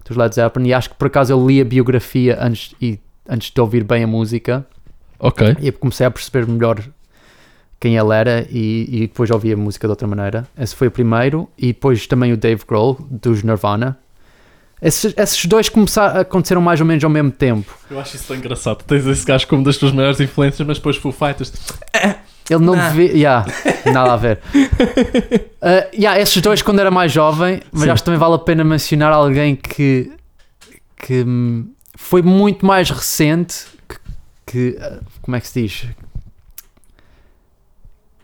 dos Led Zeppelin e acho que por acaso eu li a biografia antes, e, antes de ouvir bem a música Ok. e comecei a perceber melhor quem ele era e, e depois ouvi a música de outra maneira. Esse foi o primeiro e depois também o Dave Grohl dos Nirvana. Esses, esses dois começaram, aconteceram mais ou menos ao mesmo tempo. Eu acho isso tão engraçado. Tens esse gajo como das tuas maiores influências, mas depois Foo Fighters. Ele não Nah. devia. Yeah, nada a ver. Uh, yeah, esses dois quando era mais jovem, mas Sim. acho que também vale a pena mencionar alguém que, que hum, foi muito mais recente que, que, uh, como é que se diz?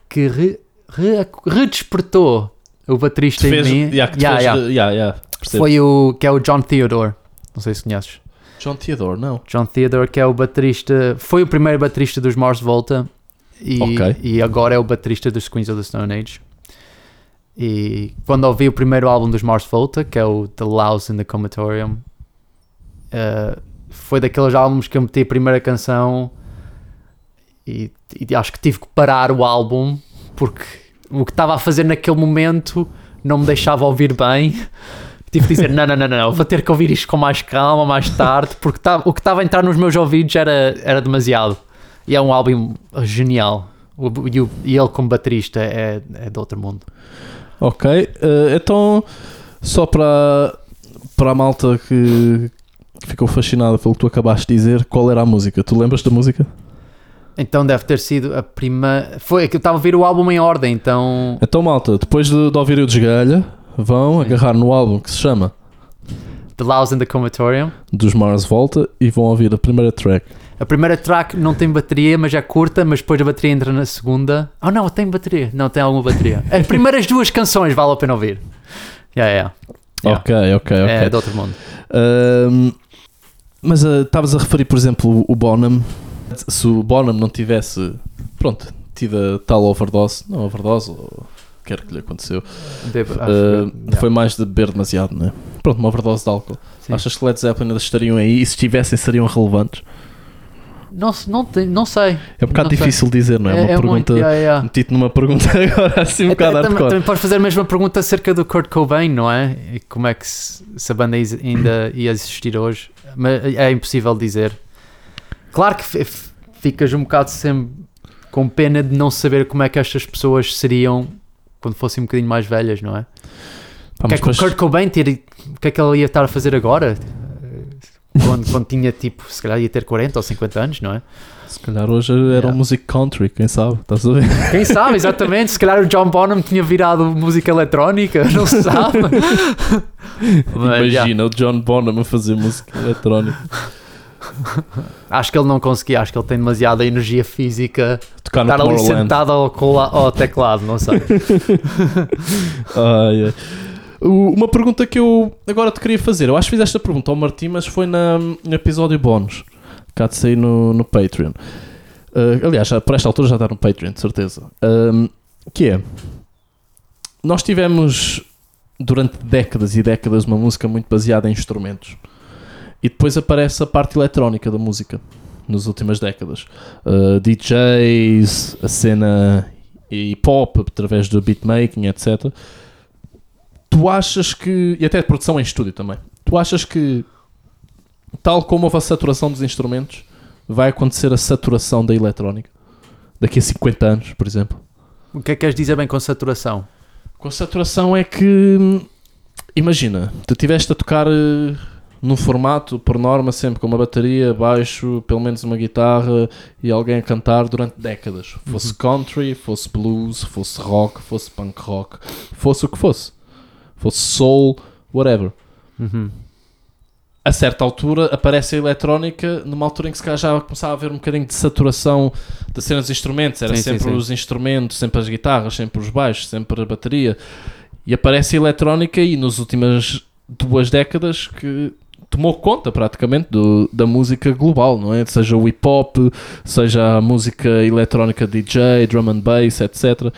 Que re, re- redespertou o baterista Te em fez, mim. yeah, Yeah, fez, yeah. yeah. Foi o que é o John Theodore. Não sei se conheces. John Theodore, não. John Theodore, que é o baterista, foi o primeiro baterista dos Mars Volta e, Ok. e agora é o baterista dos Queens of the Stone Age. E quando ouvi o primeiro álbum dos Mars Volta, que é o The Louse in the Comatorium, eh, foi daqueles álbuns que eu meti a primeira canção e, e acho que tive que parar o álbum porque o que estava a fazer naquele momento não me deixava ouvir bem. Tive de dizer: não, não, não, não, vou ter que ouvir isto com mais calma, mais tarde, porque tá- o que estava a entrar nos meus ouvidos era, era demasiado. E é um álbum genial. E, o- e ele, como baterista, é, é de outro mundo. Ok, eh, então só para, para a malta que que ficou fascinada pelo que tu acabaste de dizer, qual era a música? Tu lembras da música? Então deve ter sido a primeira. Foi que eu estava a ouvir o álbum em ordem, então. Então, malta, depois de, de ouvir o Desgalha, vão Sim. agarrar no álbum que se chama The Laos in the Comatorium. dos Mars Volta e vão ouvir a primeira track. A primeira track não tem bateria, mas é curta, mas depois a bateria entra na segunda. Oh não, tem bateria. Não, tem alguma bateria. As primeiras duas canções vale a pena ouvir. Yeah, yeah. Yeah. Ok, ok, ok. É de outro mundo. Ahm, mas ah, estavas a referir, por exemplo, o Bonham. Se o Bonham não tivesse, pronto, tido a tal overdose, não overdose, ou quer que lhe aconteceu, Devo- acho ah, que- yeah. foi mais de beber demasiado, não é? Pronto, uma overdose de álcool. Sim. Achas que Led Zeppelin ainda estariam aí e se estivessem seriam relevantes? Não, não, tem- não sei. É um bocado Não sei. difícil dizer, não é? uma pergunta. muito. Yeah, yeah. Meti-te numa pergunta agora assim um Até- bocado também, hardcore. também podes fazer a mesma pergunta acerca do Kurt Cobain, não é? E como é que se, se a banda ainda ia existir hoje? Mas é impossível dizer. Claro que ficas um bocado sempre com pena de não saber como é que estas pessoas seriam quando fossem um bocadinho mais velhas, não é? Pá, O que é que o Kurt Cobain ter, o que é que ele ia estar a fazer agora? Quando, quando tinha tipo, se calhar ia ter 40 ou 50 anos, não é? Se calhar hoje era Yeah. um music country, quem sabe? Estás a ver? Quem sabe, exatamente. Se calhar o John Bonham tinha virado música eletrónica, não se sabe. Imagina o John Bonham a fazer música eletrónica. acho que ele não conseguia, acho que ele tem demasiada energia física. Tocar Estar ali sentado ao, ao teclado, não sei. Ai, ai. Uma pergunta que eu agora te queria fazer. Eu acho que fiz esta pergunta ao Martim, mas foi na, no episódio bónus. Cá de sair no, no Patreon. Ah, aliás, por esta altura já está no Patreon, de certeza. Ahm, que é... Nós tivemos durante décadas e décadas uma música muito baseada em instrumentos. E depois aparece a parte eletrónica da música. Nas últimas décadas. Ah, DJs, a cena hip hop através do beatmaking, etc. Tu achas que. E até produção em estúdio também. Tu achas que, tal como houve a saturação dos instrumentos, vai acontecer a saturação da eletrónica? Daqui a 50 anos, por exemplo. O que é que queres dizer bem com saturação? Com saturação é que. Imagina, tu estiveste a tocar eh, num formato, por norma, sempre com uma bateria, baixo, pelo menos uma guitarra e alguém a cantar durante décadas. Fosse country, fosse blues, fosse rock, fosse punk rock, fosse o que fosse. Fosse soul, whatever. Uhum. A certa altura aparece a eletrónica, numa altura em que se calhar já começava a haver um bocadinho de saturação da cena dos instrumentos. Era Sim, sim, sempre sim. os instrumentos, sempre as guitarras, sempre os baixos, sempre a bateria. E aparece a eletrónica e nas últimas duas décadas que tomou conta praticamente do- da música global, não é? Seja o hip hop, seja a música eletrónica DJ, drum and bass, etc.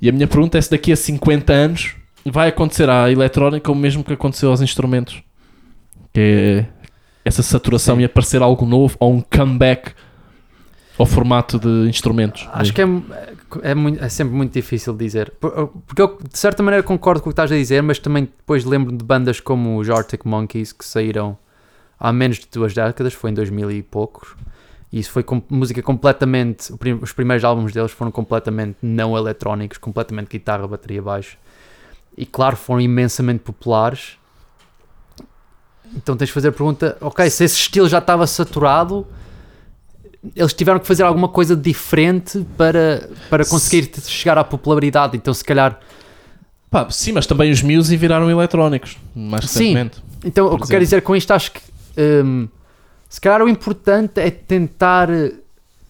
E a minha pergunta é se daqui a 50 anos vai acontecer à eletrónica o mesmo que aconteceu aos instrumentos. Que é essa saturação Sim. e aparecer algo novo ou um comeback ao formato de instrumentos. Acho que é, é, muito- é sempre muito difícil dizer. Por- Porque eu, de certa maneira, concordo com o que estás a dizer, mas também depois lembro de bandas como os Arctic Monkeys que saíram há menos de duas décadas, foi em 2000 e poucos. E isso foi com música completamente. Os primeiros álbuns deles foram completamente não eletrónicos, completamente guitarra, bateria, baixo. E claro, foram imensamente populares. Então tens de fazer a pergunta: ok, se esse estilo já estava saturado, eles tiveram que fazer alguma coisa diferente para, para conseguir t- chegar à popularidade. Então, se calhar. Pá, sim, mas também os Muse viraram eletrónicos, mais Sim. recentemente. Então, o que eu quero dizer com isto, acho que. hum, se calhar o importante é tentar eh,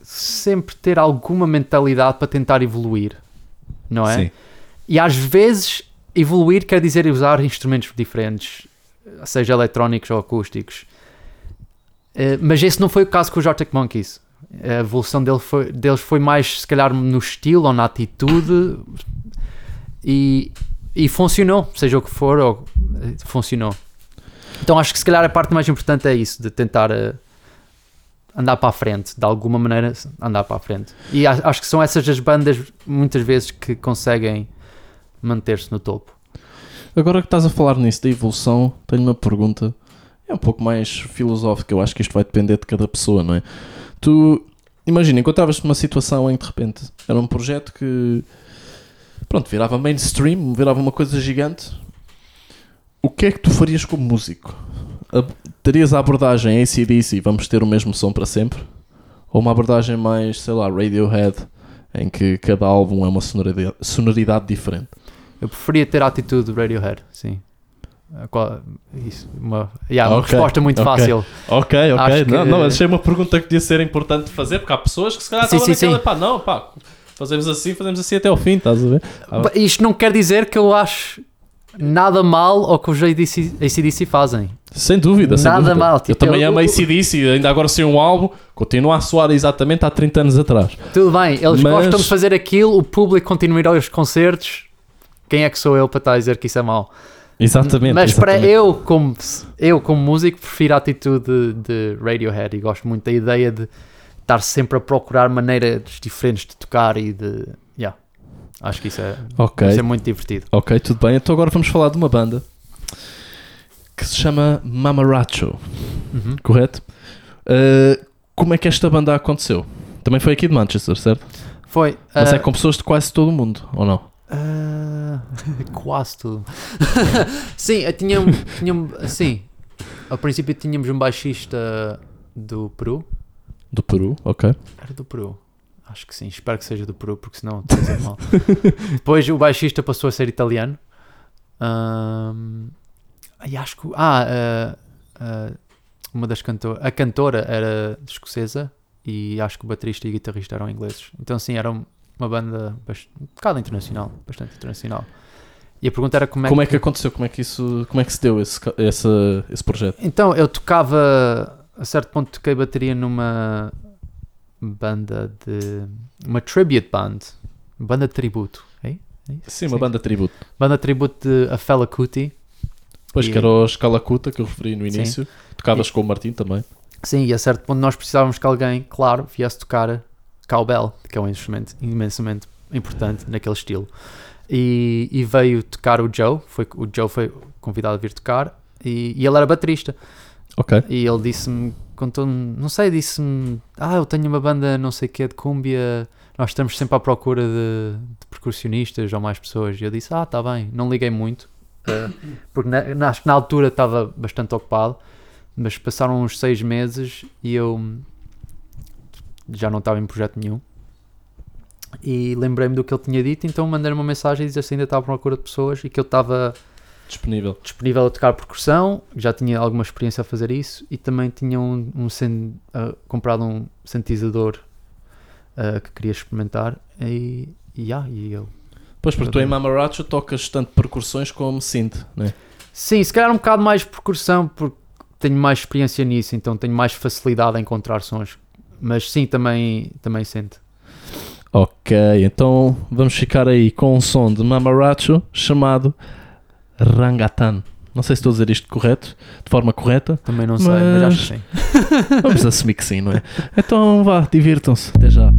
sempre ter alguma mentalidade para tentar evoluir, não é? Sim. E às vezes evoluir quer dizer usar instrumentos diferentes, seja eletrónicos ou acústicos. Eh, mas esse não foi o caso com os Arctic Monkeys. A evolução dele foi- deles foi mais, se calhar, no estilo ou na atitude e, e funcionou, seja o que for, ou, eh, funcionou. Então acho que se calhar a parte mais importante é isso, de tentar eh, andar para a frente, de alguma maneira andar para a frente. E acho que são essas as bandas muitas vezes que conseguem manter-se no topo. Agora que estás a falar nisso da evolução, tenho uma pergunta. É um pouco mais filosófica. Eu acho que isto vai depender de cada pessoa, não é? Tu, imagina, encontravas-te numa situação em que de repente era um projeto que, pronto, virava mainstream, virava uma coisa gigante. O que é que tu farias como músico? Terias a abordagem ACDC, vamos ter o mesmo som para sempre? Ou uma abordagem mais, sei lá, Radiohead, em que cada álbum é uma sonoridade, sonoridade diferente? Eu preferia ter a atitude do Radiohead, sim. Qual- isso, uma, yeah, uma resposta muito ok. fácil. Ok, ok. Que- Não, não, achei uma pergunta que podia ser importante fazer, porque há pessoas que se calhar Sim, estavam sim, naquela, sim. pá, não, pá, fazemos assim, fazemos assim até ao fim, estás a ver? Ah, Isto não quer dizer que eu acho nada mal ao que os ACDC, ACDC fazem. Sem dúvida, sem Nada dúvida. mal, Eu tipo, também eu- amo o- ACDC, ainda agora sem um álbum, continua a soar exatamente há 30 anos atrás. Tudo bem, eles Mas- gostam de fazer aquilo, o público continua a ir aos concertos. Quem é que sou eu para estar a dizer que isso é mau? Exatamente. Mas para exatamente. eu como, eu, como músico, prefiro a atitude de Radiohead e gosto muito da ideia de estar sempre a procurar maneiras diferentes de tocar e de. Yeah. Acho que isso é, Ok, isso é muito divertido. ok, tudo bem. Então agora vamos falar de uma banda que se chama Mamaracho, Uhum. correto? Uh, como é que esta banda aconteceu? Também foi aqui de Manchester, certo? Foi. Mas ah, é com pessoas de quase todo o mundo, ou não? Ah, quase tudo. sim, eu tinha, um- tinha um- sim. Ao princípio tínhamos um baixista do Peru. Do Peru, ok. Era do Peru. Acho que sim, espero que seja do Peru, porque senão estou a dizer mal. Depois o baixista passou a ser italiano. Ahm, e acho que. Ah, ah, ah, uma das cantoras. A cantora era escocesa e acho que o baterista e o guitarrista eram ingleses. Então, sim, era uma banda um bocado internacional, bastante internacional. E a pergunta era como é como que. é que aconteceu? Como é que isso, como é que se deu esse, esse, esse projeto? Então, eu tocava. A certo ponto, toquei bateria numa banda de. Uma tribute band. Banda de tributo. É? É? Sim, uma banda tributo. Banda de tributo de A Fela Kuti. Depois E- que era o Scalacuta que eu referi no Sim. início. Tocavas com o Martim também. Sim, e a certo ponto nós precisávamos que alguém, claro, viesse tocar cowbell, que é um instrumento imensamente importante naquele estilo. E, e veio tocar o Joe, foi, o Joe foi convidado a vir tocar e, e ele era baterista. Ok. E ele disse-me, contou-me, não sei, disse-me: Ah, eu tenho uma banda não sei o que de cúmbia, nós estamos sempre à procura de, de percussionistas ou mais pessoas. E eu disse: Ah, tá bem, não liguei muito, eh, porque na- acho que na altura estava bastante ocupado, mas passaram uns seis meses e eu já não estava em projeto nenhum. E lembrei-me do que ele tinha dito, então mandei uma mensagem e disse se ainda estava à procura de pessoas e que eu estava Disponível. disponível a tocar percussão, já tinha alguma experiência a fazer isso e também tinha um, um sen- ah, comprado um sintetizador ah, que queria experimentar e, e, ah, e eu. Pois, porque tu em Mamaracho tocas tanto percussões como synth, né? Sim, se calhar um bocado mais percussão porque tenho mais experiência nisso, então tenho mais facilidade a encontrar sons. Mas sim, também, também sente. Ok, então vamos ficar aí com um som de Mamaracho chamado Rangatan. Não sei se estou a dizer isto correto, de forma correta. Também não sei, mas, acho que sim. Vamos assumir que sim, não é? Então vá, divirtam-se. Até já.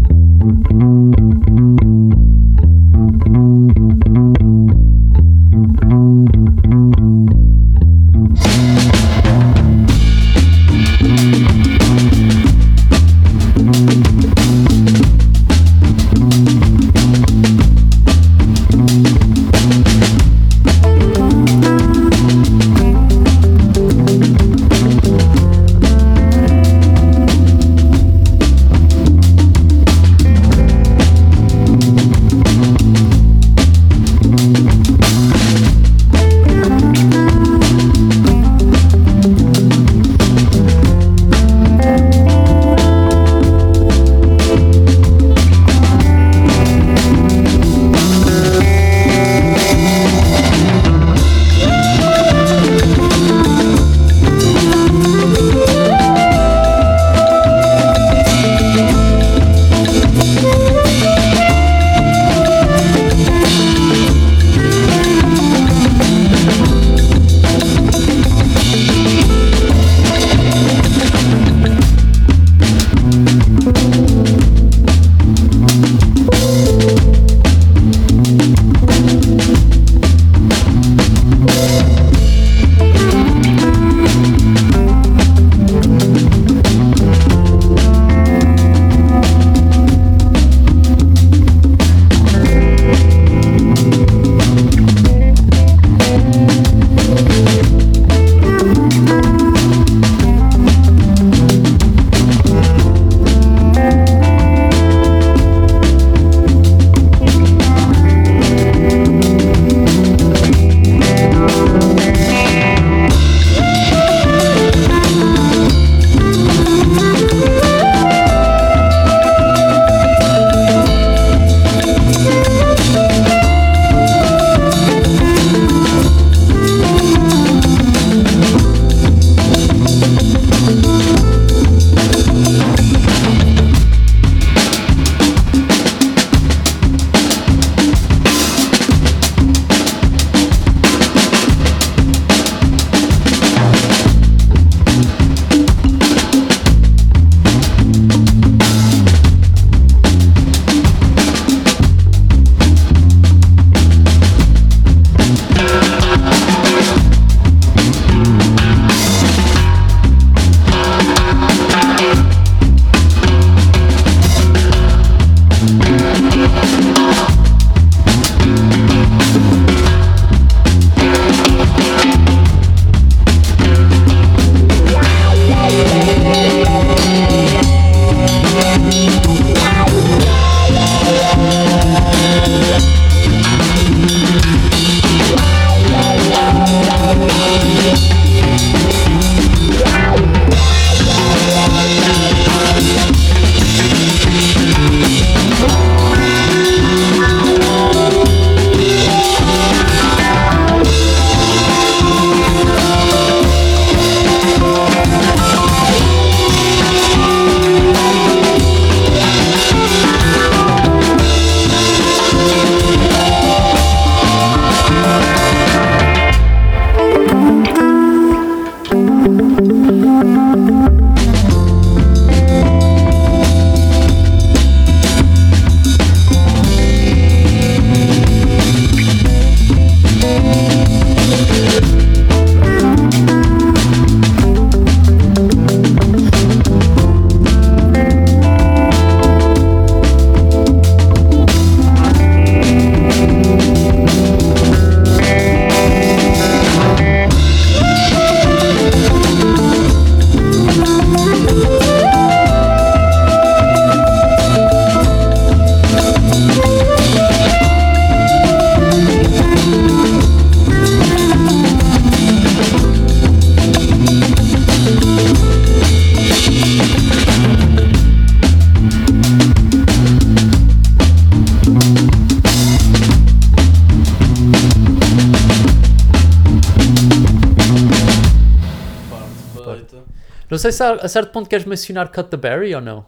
Sei se a, certo ponto queres mencionar Cut the Berry ou não.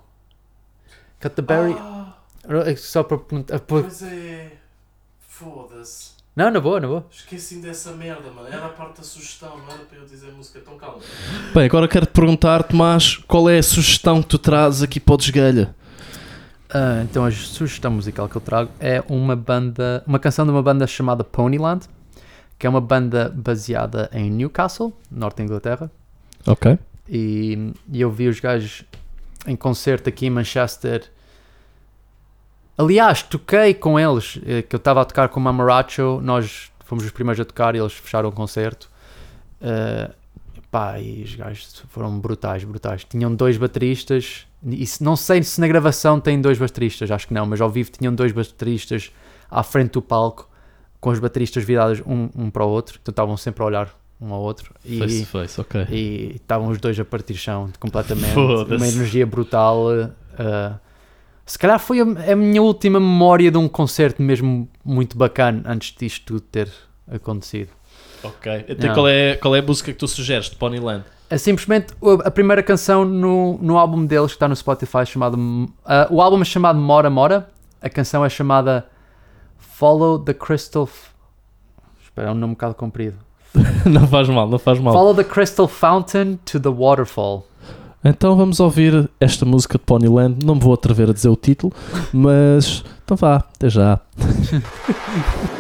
Cut the Berry. É Só para perguntar. por- Pois é. Foda-se. Não, na boa, na boa. Esqueci-me dessa merda, mano. Era a parte da sugestão, não era para eu dizer música tão calma. Bem, agora quero te perguntar, Tomás, qual é a sugestão que tu trazes aqui para o Desgalha? Ah, então a sugestão musical que eu trago é uma banda, uma canção de uma banda chamada Ponyland, que é uma banda baseada em Newcastle, norte da Inglaterra, Ok. E, e eu vi os gajos em concerto aqui em Manchester. Aliás, toquei com eles, eh, que eu estava a tocar com o Mamaracho, nós fomos os primeiros a tocar e eles fecharam o concerto. Eh, pá, e os gajos foram brutais, brutais. Tinham dois bateristas, e se- não sei se na gravação tem dois bateristas, acho que não, mas ao vivo tinham dois bateristas à frente do palco, com os bateristas virados um, um para o outro, então estavam sempre a olhar um ao outro. E, Face to face, ok. e estavam os dois a partir chão completamente. Uma energia brutal. uh, se calhar foi a, a minha última memória de um concerto mesmo muito bacana antes disto tudo ter acontecido. Ok. Então qual é, qual é a música que tu sugeres de Ponyland? É simplesmente a primeira canção no, no álbum deles que está no Spotify chamado. uh, o álbum é chamado Mora Mora. A canção é chamada Follow the Crystal. F- Espera, é um nome um bocado comprido. não faz mal, não faz mal. Follow the Crystal Fountain to the Waterfall. Então vamos ouvir esta música de Ponyland. Não me vou atrever a dizer o título, mas então vá, até já.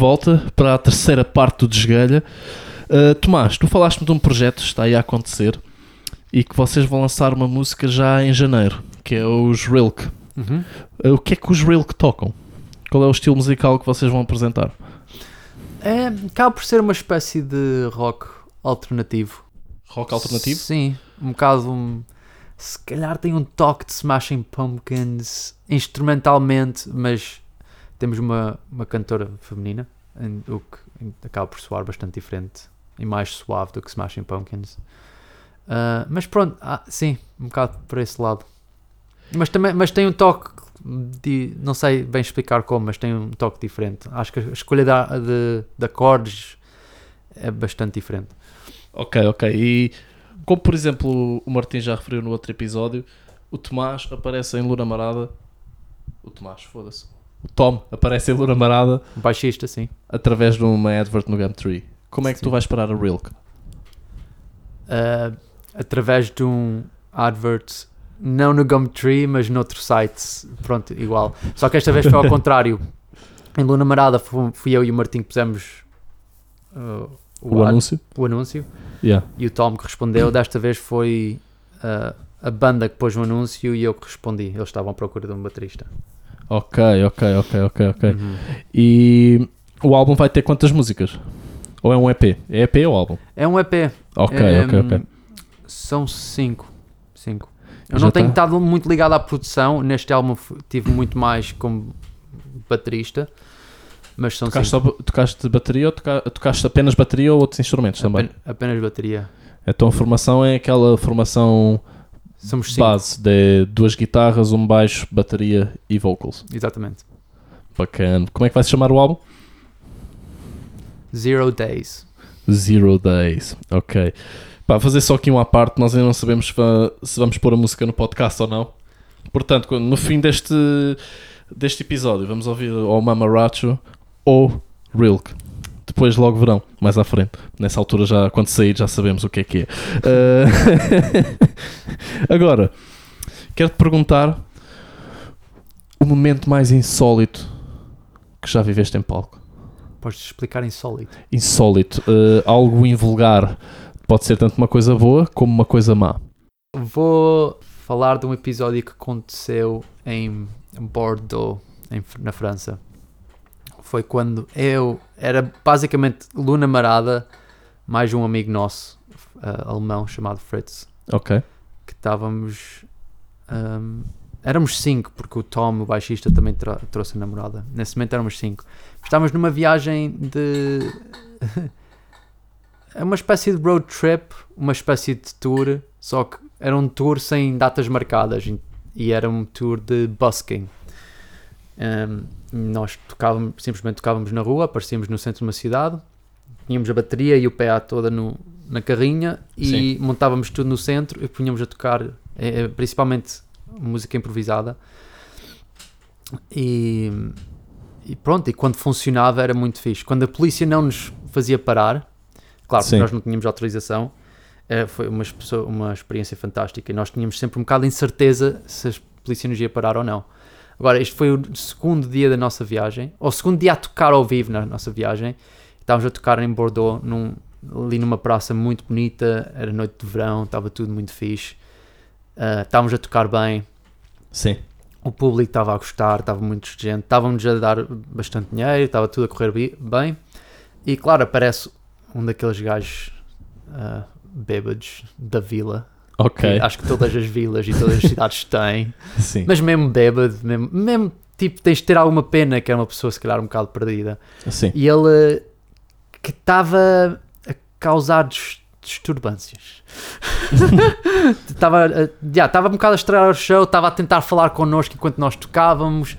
volta para a terceira parte do Desgalha. Uh, Tomás, tu falaste-me de um projeto que está aí a acontecer e que vocês vão lançar uma música já em janeiro, que é os Rilk. Uhum. Uh, o que é que os Rilk tocam? Qual é o estilo musical que vocês vão apresentar? É, acaba por ser uma espécie de rock alternativo. Rock alternativo? Sim, um bocado. um- se calhar tem um toque de Smashing Pumpkins instrumentalmente, mas temos uma, uma cantora feminina, em- o que acaba por soar bastante diferente e mais suave do que Smashing Pumpkins. Ah, mas pronto, ah, sim, um bocado por esse lado. Mas, também, mas tem um toque de. Não sei bem explicar como, mas tem um toque diferente. Acho que a escolha da- de, de acordes é bastante diferente. Ok, ok. E como por exemplo o Martim já referiu no outro episódio, o Tomás aparece em Luna Marada. O Tomás, foda-se. O Tom aparece em Luna Marada baixista, sim. através de uma advert no Gumtree. Como é que tu Sim. vais parar a Rilk? Uh, através de um advert, não no Gumtree, mas noutro site, pronto, igual. Só que esta vez foi ao contrário. Em Luna Marada fu- fui eu e o Martim que pusemos uh, o, O anúncio? o anúncio Yeah. e o Tom que respondeu. Desta vez foi uh, a banda que pôs o anúncio e eu que respondi. Eles estavam à procura de um baterista. Ok, ok, ok, ok, ok. Uhum. E o álbum vai ter quantas músicas? Ou é um EP? É EP ou álbum? É um EP. Ok, É, ok, ok. São cinco. Cinco. Eu Já não tenho tá. estado muito ligado à produção. Neste álbum tive muito mais como baterista. Mas são Tocaste, cinco. só, tocaste bateria ou toca- tocaste apenas bateria ou outros instrumentos também? Apen- apenas bateria. Então a formação é aquela formação Somos cinco. base de duas guitarras, um baixo, bateria e vocals. Exatamente. Bacana. Como é que vai se chamar o álbum? Zero Days. Zero Days. Ok. Pá, fazer só aqui uma parte, nós ainda não sabemos se va- se vamos pôr a música no podcast ou não. Portanto, no fim deste, deste episódio, vamos ouvir ou Mama Racho ou Rilk. Depois logo verão, mais à frente. Nessa altura, já, quando sair, já sabemos o que é que é. Ah, Agora, quero-te perguntar o momento mais insólito que já viveste em palco Podes explicar insólito. insólito, eh, algo invulgar. Pode ser tanto uma coisa boa como uma coisa má. Vou falar de um episódio que aconteceu em Bordeaux, em na França. Foi quando eu era basicamente Luna Marada, mais um amigo nosso, eh, alemão, chamado Fritz, Ok. que estávamos. ahm, éramos cinco, porque o Tom, o baixista, também trouxe a namorada. Nesse momento éramos cinco. Estávamos numa viagem de. É uma espécie de road trip, uma espécie de tour, só que era um tour sem datas marcadas e- era um tour de busking. Ahm, nós tocávamos, simplesmente tocávamos na rua, aparecíamos no centro de uma cidade, tínhamos a bateria e o PA toda no, na carrinha e montávamos tudo no centro e punhamos a tocar, eh, eh, principalmente música improvisada. E, e pronto, e quando funcionava era muito fixe. Quando a polícia não nos fazia parar, claro, porque Sim. nós não tínhamos autorização, eh, foi uma, uma experiência fantástica e nós tínhamos sempre um bocado de incerteza se a polícia nos ia parar ou não. Agora, este foi o segundo dia da nossa viagem, ou o segundo dia a tocar ao vivo na nossa viagem. Estávamos a tocar em Bordeaux, num- ali numa praça muito bonita, era noite de verão, estava tudo muito fixe. Ah, estávamos a tocar bem, Sim. o público estava a gostar, estava muito gente, estávamos a dar bastante dinheiro, estava tudo a correr bem. E claro, aparece um daqueles gajos ah, bêbados da vila. Ok. que acho que todas as vilas e todas as cidades têm. Sim. Mas mesmo bêbado, mesmo, mesmo tipo, tens de ter alguma pena que é uma pessoa se calhar um bocado perdida. Sim. E ele que estava a causar dis- disturbâncias. Estava já, estava um bocado a estragar o show, estava a tentar falar connosco enquanto nós tocávamos,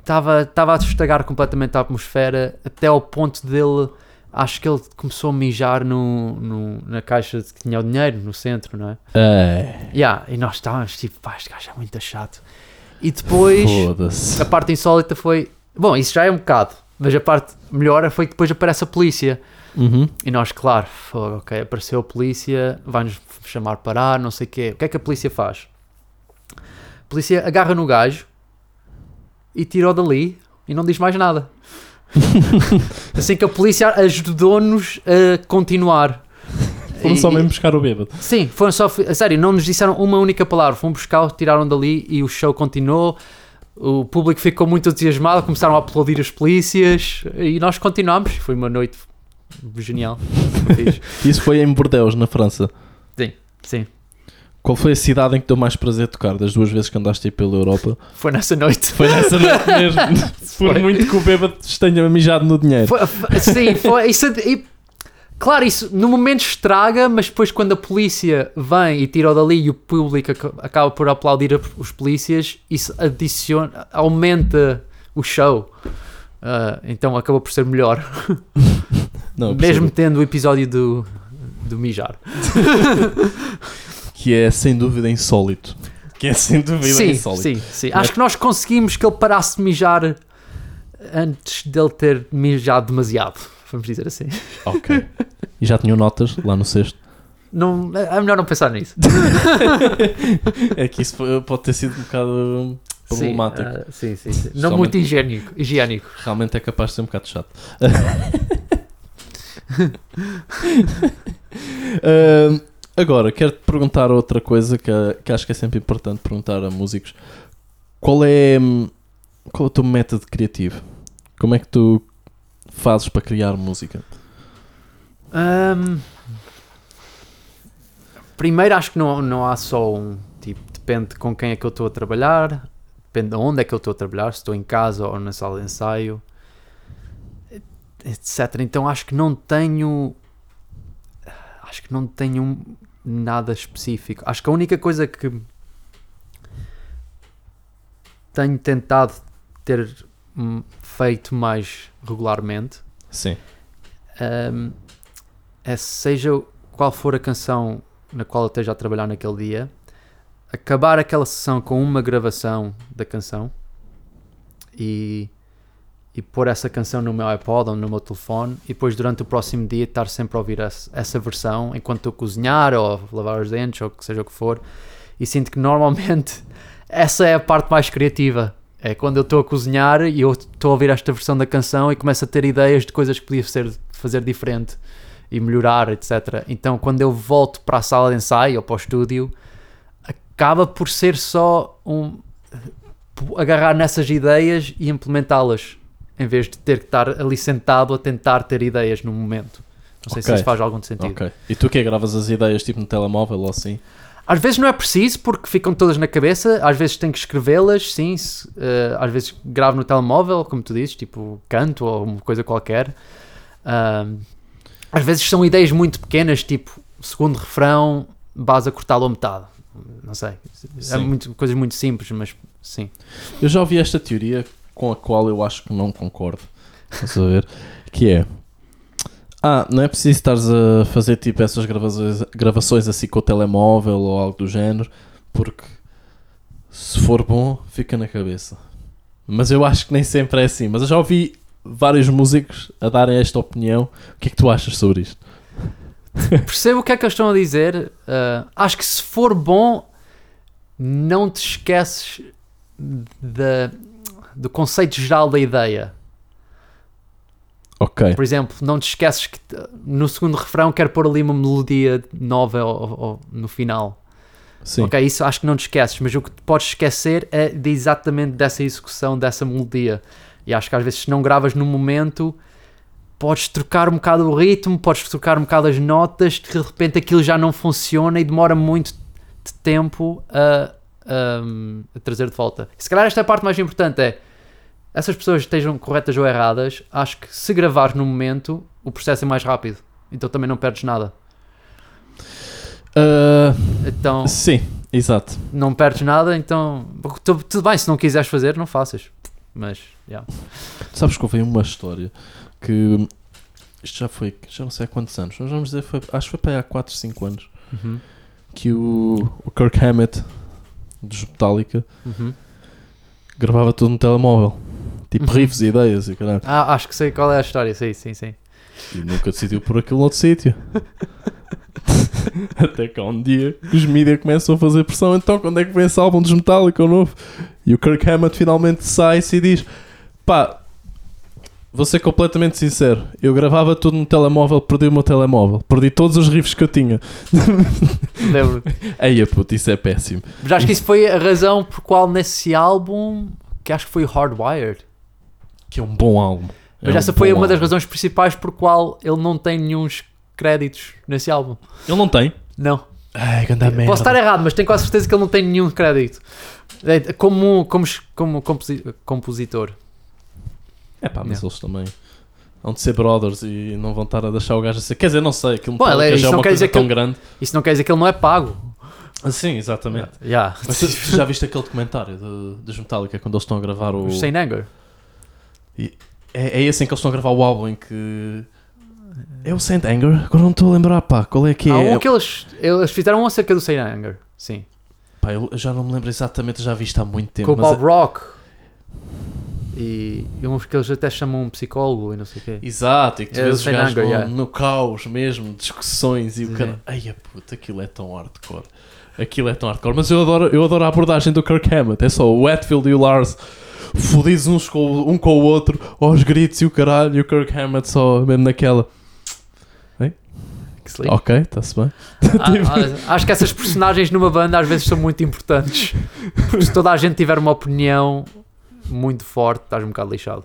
estava, estava a estragar completamente a atmosfera, até ao ponto dele, acho que ele começou a mijar no, no- na caixa que tinha o dinheiro, no centro, não é? É. Yeah, e nós estávamos tipo, pá, este gajo é muito chato. E depois, a parte insólita foi, bom, isso já é um bocado, mas a parte melhor foi que depois aparece a polícia. Uhum. E nós, claro, fogo, ok, apareceu a polícia, vai-nos chamar para parar, não sei o quê. O que é que a polícia faz? A polícia agarra no gajo e tira-o dali e não diz mais nada. assim que a polícia ajudou-nos a continuar. Foram E- só mesmo buscar o bêbado. Sim, foram só. A sério, não nos disseram uma única palavra. Foram buscar, tiraram dali e o show continuou. O público ficou muito entusiasmado, começaram a aplaudir as polícias e nós continuámos. Foi uma noite genial. Isso foi em Bordeaux, na França. Sim, Qual foi a cidade em que deu mais prazer tocar das duas vezes que andaste aí pela Europa? foi nessa noite. Foi nessa noite mesmo. Por Foi. muito que o bêbado tenha mijado no dinheiro. Foi- foi- sim, foi. Isso, e- claro, isso no momento estraga, mas depois quando a polícia vem e tira-o dali e o público ac- acaba por aplaudir a- os polícias, isso adiciona, aumenta o show. Ah, então acabou por ser melhor. Não, Mesmo tendo o episódio do, do mijar. Que é sem dúvida insólito. Que é sem dúvida Sim, insólito. sim, sim. Acho que nós conseguimos que ele parasse de mijar antes dele ter mijado demasiado. Vamos dizer assim. Ok. E já tinham notas lá no sexto. Não, é melhor não pensar nisso. É que isso pode ter sido um bocado problemático. Sim, ah, sim, sim, sim. Não muito higiênico. higiênico. Realmente é capaz de ser um bocado chato. Ahm, agora, quero-te perguntar outra coisa que, que acho que é sempre importante perguntar a músicos. Qual é, hum, qual é o teu método criativo? Como é que tu fazes para criar música? Ahm, primeiro, acho que não, não há só um tipo. Depende com quem é que eu estou a trabalhar, depende de onde é que eu estou a trabalhar, se estou em casa ou na sala de ensaio, etc. Então acho que não tenho. Acho que não tenho nada específico. Acho que a única coisa que tenho tentado ter hum, feito mais regularmente Sim. um, é seja qual for a canção na qual eu esteja a trabalhar naquele dia, acabar aquela sessão com uma gravação da canção e, e pôr essa canção no meu iPod ou no meu telefone e depois durante o próximo dia estar sempre a ouvir essa, essa versão enquanto a cozinhar ou lavar os dentes ou que seja o que for. E sinto que normalmente essa é a parte mais criativa. É quando eu estou a cozinhar e eu estou a ouvir esta versão da canção e começo a ter ideias de coisas que podia ser, fazer diferente e melhorar, etc. Então, quando eu volto para a sala de ensaio ou para o estúdio, acaba por ser só um agarrar nessas ideias e implementá-las, em vez de ter que estar ali sentado a tentar ter ideias no momento. Não sei se Ok. isso faz algum sentido. Ok. E tu que é, gravas as ideias tipo no telemóvel ou assim? Às vezes não é preciso porque ficam todas na cabeça, às vezes tenho que escrevê-las, sim, se, eh, às vezes gravo no telemóvel, como tu dizes, tipo canto ou uma coisa qualquer. Ahm, às vezes são ideias muito pequenas, tipo segundo refrão, base a cortá-lo a metade. Não sei, é Sim. muito, coisas muito simples, mas sim. Eu já ouvi esta teoria com a qual eu acho que não concordo. A ver? Que é. Ah, não é preciso estares a fazer tipo essas gravações, gravações assim com o telemóvel ou algo do género, porque se for bom, fica na cabeça. Mas eu acho que nem sempre é assim. Mas eu já ouvi vários músicos a darem esta opinião. O que é que tu achas sobre isto? Percebo o que é que eles estão a dizer. ah, acho que se for bom, não te esqueces da, do conceito geral da ideia. Ok. Por exemplo, não te esqueces que no segundo refrão quero pôr ali uma melodia nova ao- ao- no final. Sim. Ok, isso acho que não te esqueces, mas o que podes esquecer é de exatamente dessa execução dessa melodia. E acho que às vezes se não gravas no momento, podes trocar um bocado o ritmo, podes trocar um bocado as notas, de repente aquilo já não funciona e demora muito de tempo a, a- a trazer de volta. E se calhar esta é a parte mais importante é essas pessoas estejam corretas ou erradas, acho que se gravares no momento, o processo é mais rápido. Então também não perdes nada. Ah, Então sim, exato. não perdes nada, então tu- tudo bem, se não quiseres fazer, não faças. Mas, yeah. Sabes que houve uma história que isto já foi, já não sei há quantos anos, mas vamos dizer, foi, acho que foi para aí há 4, 5 anos, Uhum, que o, o Kirk Hammett dos Metallica uhum. gravava tudo no telemóvel, tipo Uhum. riffs e ideias e caralho, Ah, acho que sei qual é a história, sim, sim, sim. e nunca decidiu por aquilo noutro sítio. Até que há um dia os mídias começam a fazer pressão, então quando é que vem esse álbum dos Metallica novo? E o Kirk Hammett finalmente sai-se e diz: pá, vou ser completamente sincero. Eu gravava tudo no telemóvel, perdi o meu telemóvel. Perdi todos os riffs que eu tinha. Lembro. Eia, puto, isso é péssimo. Mas acho que isso foi a razão por qual nesse álbum, que acho que foi Hardwired. Que é um bom álbum. Mas É um essa foi bom uma das álbum. razões principais por qual ele não tem nenhum créditos nesse álbum. Ele não tem. Não. Ai, ganda merda. Posso estar errado, mas tenho quase certeza que ele não tem nenhum crédito. É, Como, como, como composi- compositor. É pá, mas Não. eles também vão de ser brothers e não vão estar a deixar o gajo a ser. Quer dizer, não sei, aquilo Bom, é- é isso não uma quer coisa dizer que tão ele- grande. Isso não quer dizer que ele não é pago. Ah, Sim, exatamente. Yeah. Mas tu, já viste aquele documentário dos Metallica quando eles estão a gravar o. Os Saint Anger. É, é esse em que eles estão a gravar o álbum em que. É o Saint Anger? Agora não estou a lembrar, pá. Qual é que é? Há um que eles, eles fizeram um acerca do Saint Anger. Sim. Pá, eu já não me lembro exatamente, já vi isto há muito tempo. Com o Bob Rock. E, e uns que eles até chamam um psicólogo e não sei o quê. é- Exato, e que tu É vês os gajos no, yeah. no caos mesmo, discussões e o cara. Ai, a puta, aquilo é tão hardcore. Aquilo é tão hardcore. Mas eu adoro, eu adoro a abordagem do Kirk Hammett. É só o Hatfield e o Lars fodidos uns com, o- um com o outro, aos gritos e o caralho, e o Kirk Hammett só mesmo naquela. Ok, está-se bem. Ah, ah, acho que essas personagens numa banda às vezes são muito importantes. Porque se toda a gente tiver uma opinião muito forte, estás um bocado lixado.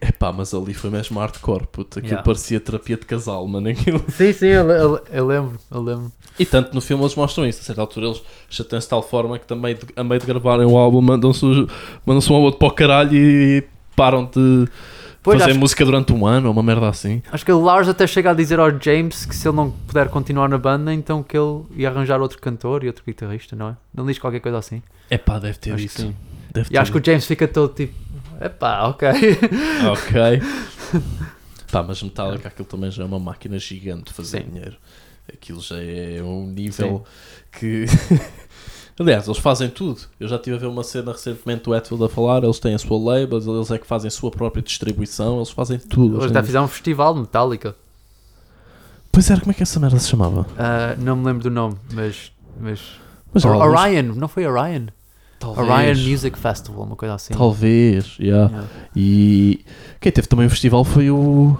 Epá, mas ali foi mesmo hardcore, puta. Aquilo Yeah. parecia terapia de casal, mano. Aquilo. Sim, sim, eu, eu- eu lembro, eu lembro. E tanto no filme eles mostram isso. A certa altura eles chateiam-se de tal forma que também, de- a meio de gravarem o álbum, mandam-se mandam-se um ao outro para o caralho e param de Pois, fazer acho, música durante um ano ou uma merda assim. acho que o Lars até chega a dizer ao James que se ele não puder continuar na banda, então que ele ia arranjar outro cantor e outro guitarrista, não é? Não diz qualquer coisa assim. Epá, deve ter Acho que isso. sim. Deve E acho que o James fica todo tipo, epá, ok. Ok. Pá, mas Metallica aquilo também já é uma máquina gigante de fazer Sim. dinheiro. Aquilo já é um nível que. Aliás, eles fazem tudo. Eu já estive a ver uma cena recentemente do Hatfield a falar. Eles têm a sua label, eles é que fazem a sua própria distribuição. Eles fazem tudo. Eles até têm- fizeram um festival de Metallica. Pois era, como é que essa merda se chamava? Ah, não me lembro do nome, mas. mas... Mas alguns- Orion, não foi Orion? Talvez. Orion Music Festival, uma coisa assim. Talvez, yeah. Yeah. E quem teve também um festival foi o,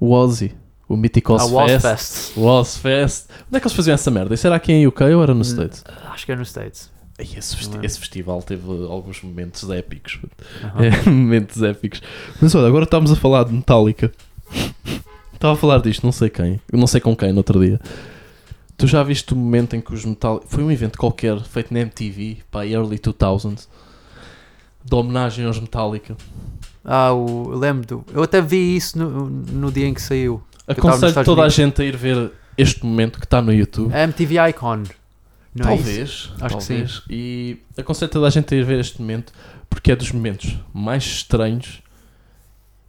o Ozzy, o Mythic A Oz Wasp Fest. Fest. O Oz Fest. Onde é que eles faziam essa merda? Isso era aqui em UK ou era no Hum. States? Acho que é nos States. Ai, esse, festi- é? esse festival teve alguns momentos épicos. Aham. É, momentos épicos. Mas olha, agora estamos a falar de Metallica. Estava a falar disto, não sei quem. Não sei com quem no outro dia. Tu já viste o momento em que os Metallica. Foi um evento qualquer feito na MTV, para early 2000s, de homenagem aos Metallica. Ah, o, eu lembro do. Eu até vi isso no, no dia em que saiu. Aconselho toda a Unidos. gente a ir ver este momento que está no YouTube. A MTV Icon. Não é talvez, Acho que talvez. E aconselho toda a gente a ir ver este momento porque é dos momentos mais estranhos,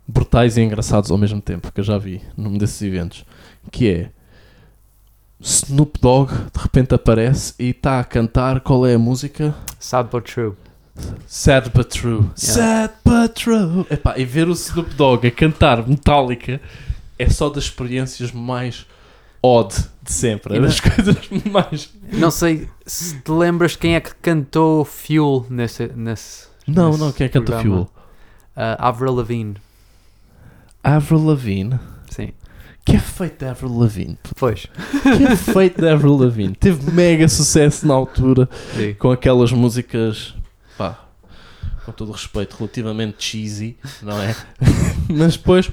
brutais e engraçados ao mesmo tempo que eu já vi num desses eventos. Que é Snoop Dogg de repente aparece e está a cantar qual é a música? Sad but true. Sad but true. Sad but true. Epá, e ver o Snoop Dogg a cantar Metallica é só das experiências mais odd de sempre. É das coisas mais. Não sei se te lembras quem é que cantou Fuel nesse. nesse Não, nesse não, quem é que canta programa. Fuel? Ah, Avril Lavigne. Avril Lavigne. Sim. Que é feito de Avril Lavigne? Pois. Que é feito de Avril Lavigne? Teve mega sucesso na altura Sim. com aquelas músicas, pá, com todo o respeito, relativamente cheesy, não é? Mas depois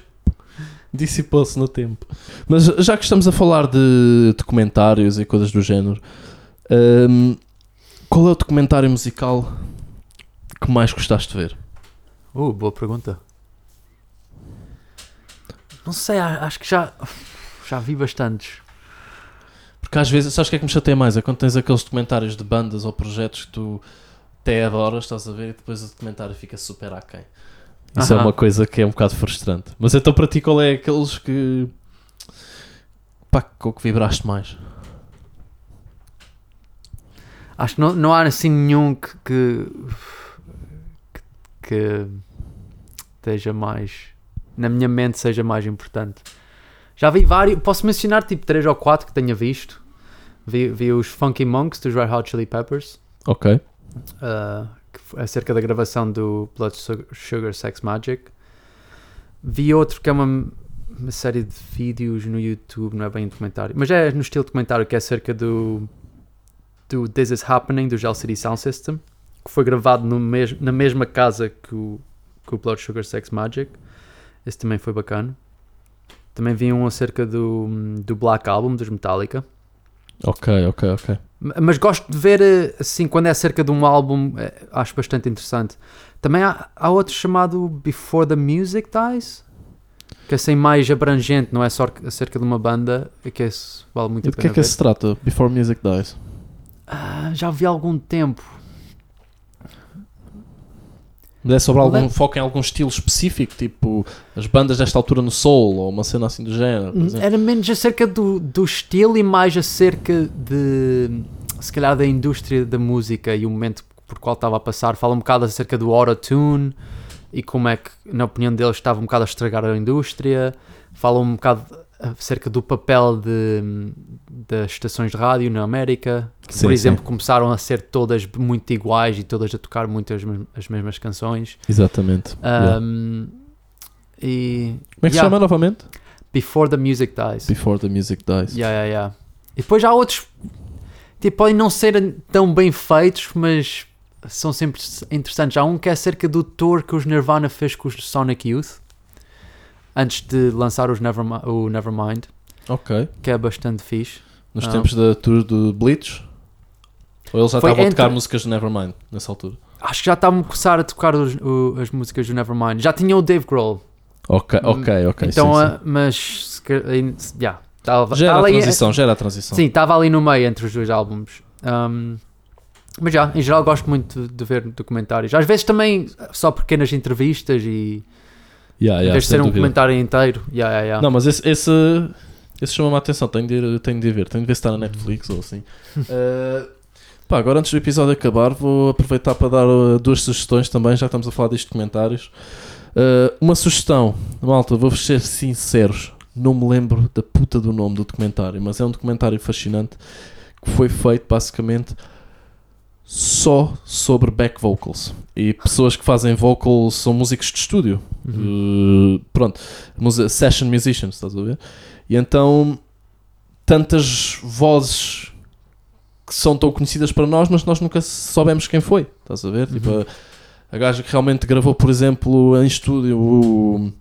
dissipou-se no tempo. Mas já que estamos a falar de documentários e coisas do género, hum, qual é o documentário musical que mais gostaste de ver? Uh, boa pergunta. Não sei, acho que já. Já vi bastantes. Porque às vezes, sabes o que é que me chateia mais? É quando tens aqueles documentários de bandas ou projetos que tu até adoras, estás a ver, e depois o documentário fica super aquém. Isso é Aham. uma coisa que é um bocado frustrante. Mas então para ti qual é aqueles que pá, com que vibraste mais? Acho que não, não há assim nenhum que, que, que, que esteja mais. Na minha mente seja mais importante. Já vi vários. Posso mencionar tipo 3 ou 4 que tenha visto. Vi, vi os Funky Monks dos Red Hot Chili Peppers. Ok. uh, acerca da gravação do Blood Su- Sugar Sex Magic. Vi outro que é uma, uma série de vídeos no YouTube, não é bem um documentário, mas é no estilo documentário que é acerca do, do This Is Happening do Gel City Sound System, que foi gravado no mes na mesma casa que o, que o Blood Sugar Sex Magic. Esse também foi bacana. Também vi um acerca do, do Black Album dos Metallica. Ok, ok, ok. Mas gosto de ver eh, assim quando é acerca de um álbum, eh, acho bastante interessante. Também há, há outro chamado Before the Music Dies, que é assim mais abrangente, não é só acerca de uma banda, é que esse vale muito E a de que pena é que ver. se trata? Before Music Dies. Ah, já vi há algum tempo. Mas é sobre algum Lem- foco em algum estilo específico, tipo as bandas desta altura no soul ou uma cena assim do género. exemplo. Era menos acerca do, do estilo e mais acerca de, se calhar, da indústria da música e o momento por qual estava a passar. Fala um bocado acerca do autotune e como é que, na opinião deles, estava um bocado a estragar a indústria. Fala um bocado acerca do papel de, das estações de rádio na América, que, Sim, por sim. exemplo, começaram a ser todas muito iguais e todas a tocar muito as, as mesmas canções. Exatamente. Yeah. Um, e Como é que se yeah. chama novamente? Before the Music Dies. Before the Music Dies. Yeah, yeah, yeah. E depois há outros, tipo, podem não ser tão bem feitos, mas são sempre interessantes. Há um que é acerca do tour que os Nirvana fez com os Sonic Youth, antes de lançar os Nevermi- o Nevermind, Ok. que é bastante fixe. Nos Ah. tempos da tour do Bleach? Ou eles já estavam a tocar entre- músicas do Nevermind nessa altura? Acho que já estavam a começar a tocar os- o- as músicas do Nevermind. Já tinha o Dave Grohl. Ok, ok, ok. então, sim, sim. ah, mas, ca- aí- yeah, tava- Já era a ali- transição, já era a transição. Sim, estava ali no meio entre os dois álbuns. Um, mas já, em geral, gosto muito de, de ver documentários. Às vezes também só pequenas entrevistas e Yeah, em yeah, vez de ser um dúvida. comentário inteiro. Yeah, yeah, yeah. Não, mas esse, esse, esse chama-me a atenção. Tenho de, ir, tenho de ir ver. Tenho de ver se está na Netflix ou assim. Uh, pá, agora antes do episódio acabar, vou aproveitar para dar uh, duas sugestões também. Já estamos a falar disto de comentários. Uh, uma sugestão, malta, vou-vos ser sinceros. Não me lembro da puta do nome do documentário, mas é um documentário fascinante que foi feito basicamente só sobre back vocals. E pessoas que fazem vocals são músicos de estúdio. Uhum. Uh, pronto, session musicians, estás a ver? E então, tantas vozes que são tão conhecidas para nós, mas nós nunca soubemos quem foi, estás a ver? Tipo, Uhum. a, a gaja que realmente gravou, por exemplo, em estúdio o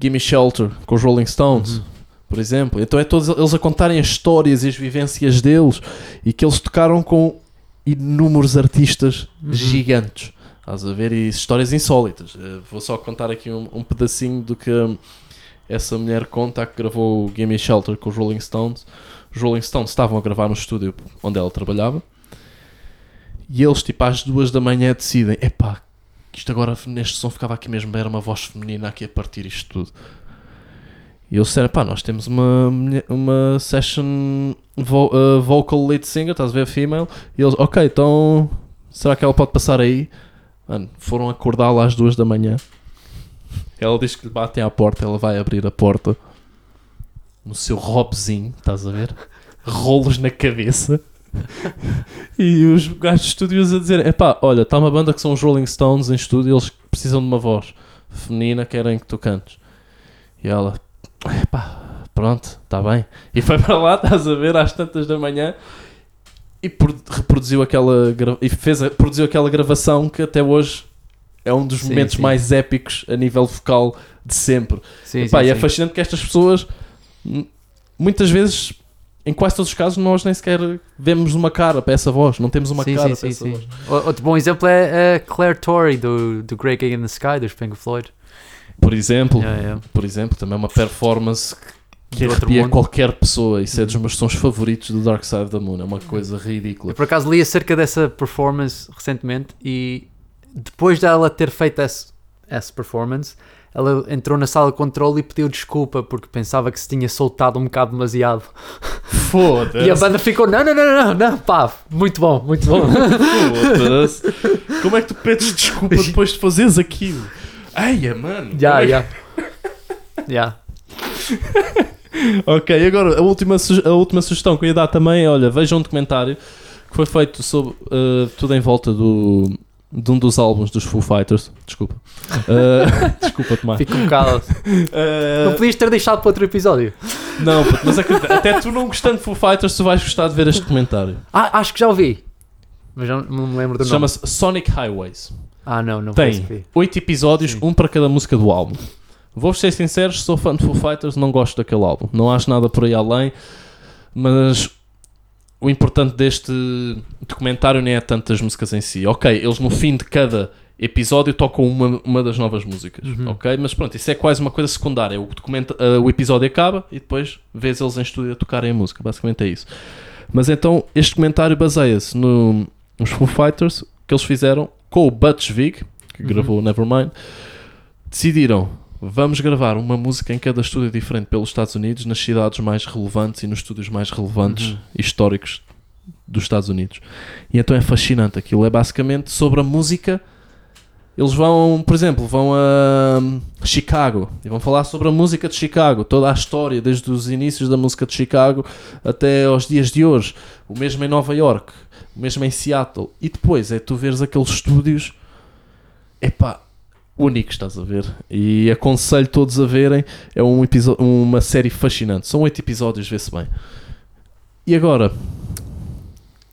Gimme Shelter com os Rolling Stones. Uhum. Por exemplo, então é todos eles a contarem as histórias e as vivências deles e que eles tocaram com inúmeros artistas Uhum. gigantes. Estás a ver? E histórias insólitas. Eh, Vou só contar aqui um, um pedacinho do que essa mulher conta que gravou o Gimme Shelter com os Rolling Stones. Os Rolling Stones estavam a gravar no estúdio onde ela trabalhava e eles, tipo, às duas da manhã decidem: epá, isto agora neste som ficava aqui mesmo, era uma voz feminina aqui a partir isto tudo. E eles disseram: pá, nós temos uma, uma session vo- uh, vocal lead singer, estás a ver, female. E eles: ok, então será que ela pode passar aí? Mano, foram acordá-la às duas da manhã. Ela diz que lhe batem à porta, ela vai abrir a porta no seu robzinho, estás a ver? Rolos na cabeça. e os gajos de estúdios a dizer: epá, olha, está uma banda que são os Rolling Stones em estúdio, eles precisam de uma voz feminina, querem que tu cantes. E ela: epá, pronto, está bem. E foi para lá, estás a ver, às tantas da manhã. E reproduziu aquela e fez a- produziu aquela gravação que até hoje é um dos Sim, momentos sim. mais épicos a nível vocal de sempre. Sim, Epá, e é fascinante que estas pessoas, muitas vezes, em quase todos os casos, nós nem sequer vemos uma cara para essa voz. Não temos uma cara para essa voz. Outro bom exemplo é a Claire Torrey do, do Great Gig in the Sky dos Pink Floyd. Por exemplo, Yeah, yeah. por exemplo, também uma performance que, outro arrepia qualquer pessoa. Isso é dos Uhum. meus sons favoritos do Dark Side of the Moon. É uma coisa ridícula. Eu por acaso li acerca dessa performance recentemente e depois dela ter feito esse, essa performance, ela entrou na sala de controle e pediu desculpa porque pensava que se tinha soltado um bocado demasiado. Foda-se. E a banda ficou: não, não, não, não, não, pá, muito bom, muito bom. Foda-se. Como é que tu pedes desculpa depois de fazeres aquilo? Eia, mano. Já, é já. Já. Ok, agora a última, a última sugestão que eu ia dar também é: olha, vejam um documentário que foi feito sobre uh, tudo em volta do, de um dos álbuns dos Foo Fighters. Desculpa. Uh, desculpa, Tomás. Fico um bocado. Não Uh, podias ter deixado para outro episódio. não, mas acredita, até tu não gostando de Foo Fighters, tu vais gostar de ver este comentário. Ah, acho que já ouvi. Mas já não me lembro do nome. Chama-se Sonic Highways. Ah, não, não Tem foi esse oito episódios, Sim. um para cada música do álbum. Vou ser sincero, sou fã de Foo Fighters, não gosto daquele álbum. Não acho nada por aí além, mas o importante deste documentário nem é tanto as músicas em si. Ok, eles no fim de cada episódio tocam uma, uma das novas músicas. Uhum. Ok, mas pronto, isso é quase uma coisa secundária. O, documenta, ah, o episódio acaba e depois vês eles em estúdio a tocarem a música. Basicamente é isso. Mas então este documentário baseia-se no, nos Foo Fighters que eles fizeram com o Butch Vig, que Uhum. gravou o Nevermind. Decidiram, vamos gravar uma música em cada estúdio diferente pelos Estados Unidos, nas cidades mais relevantes e nos estúdios mais relevantes Uhum. históricos dos Estados Unidos. E então é fascinante. Aquilo é basicamente sobre a música. Eles vão, por exemplo, vão a hum, Chicago e vão falar sobre a música de Chicago, toda a história, desde os inícios da música de Chicago até aos dias de hoje. O mesmo em Nova York, o mesmo em Seattle. E depois é tu veres aqueles estúdios, epá, únicos, estás a ver? E aconselho todos a verem. É um episo- uma série fascinante. São oito episódios, vê-se bem. E agora,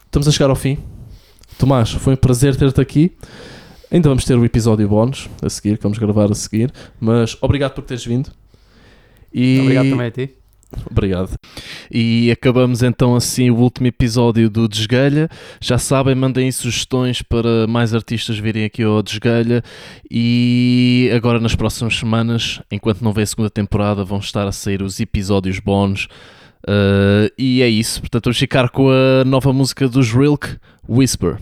estamos a chegar ao fim. Tomás, foi um prazer ter-te aqui. Ainda vamos ter o episódio bónus a seguir, que vamos gravar a seguir. Mas obrigado por teres vindo. E... Obrigado também a ti. Obrigado. E acabamos então assim o último episódio do Desgalha. Já sabem, mandem sugestões para mais artistas virem aqui ao Desgalha. E agora nas próximas semanas, enquanto não vem a segunda temporada, vão estar a sair os episódios bónus. Uh, e é isso. Portanto, vamos ficar com a nova música dos Rilk, Whisper.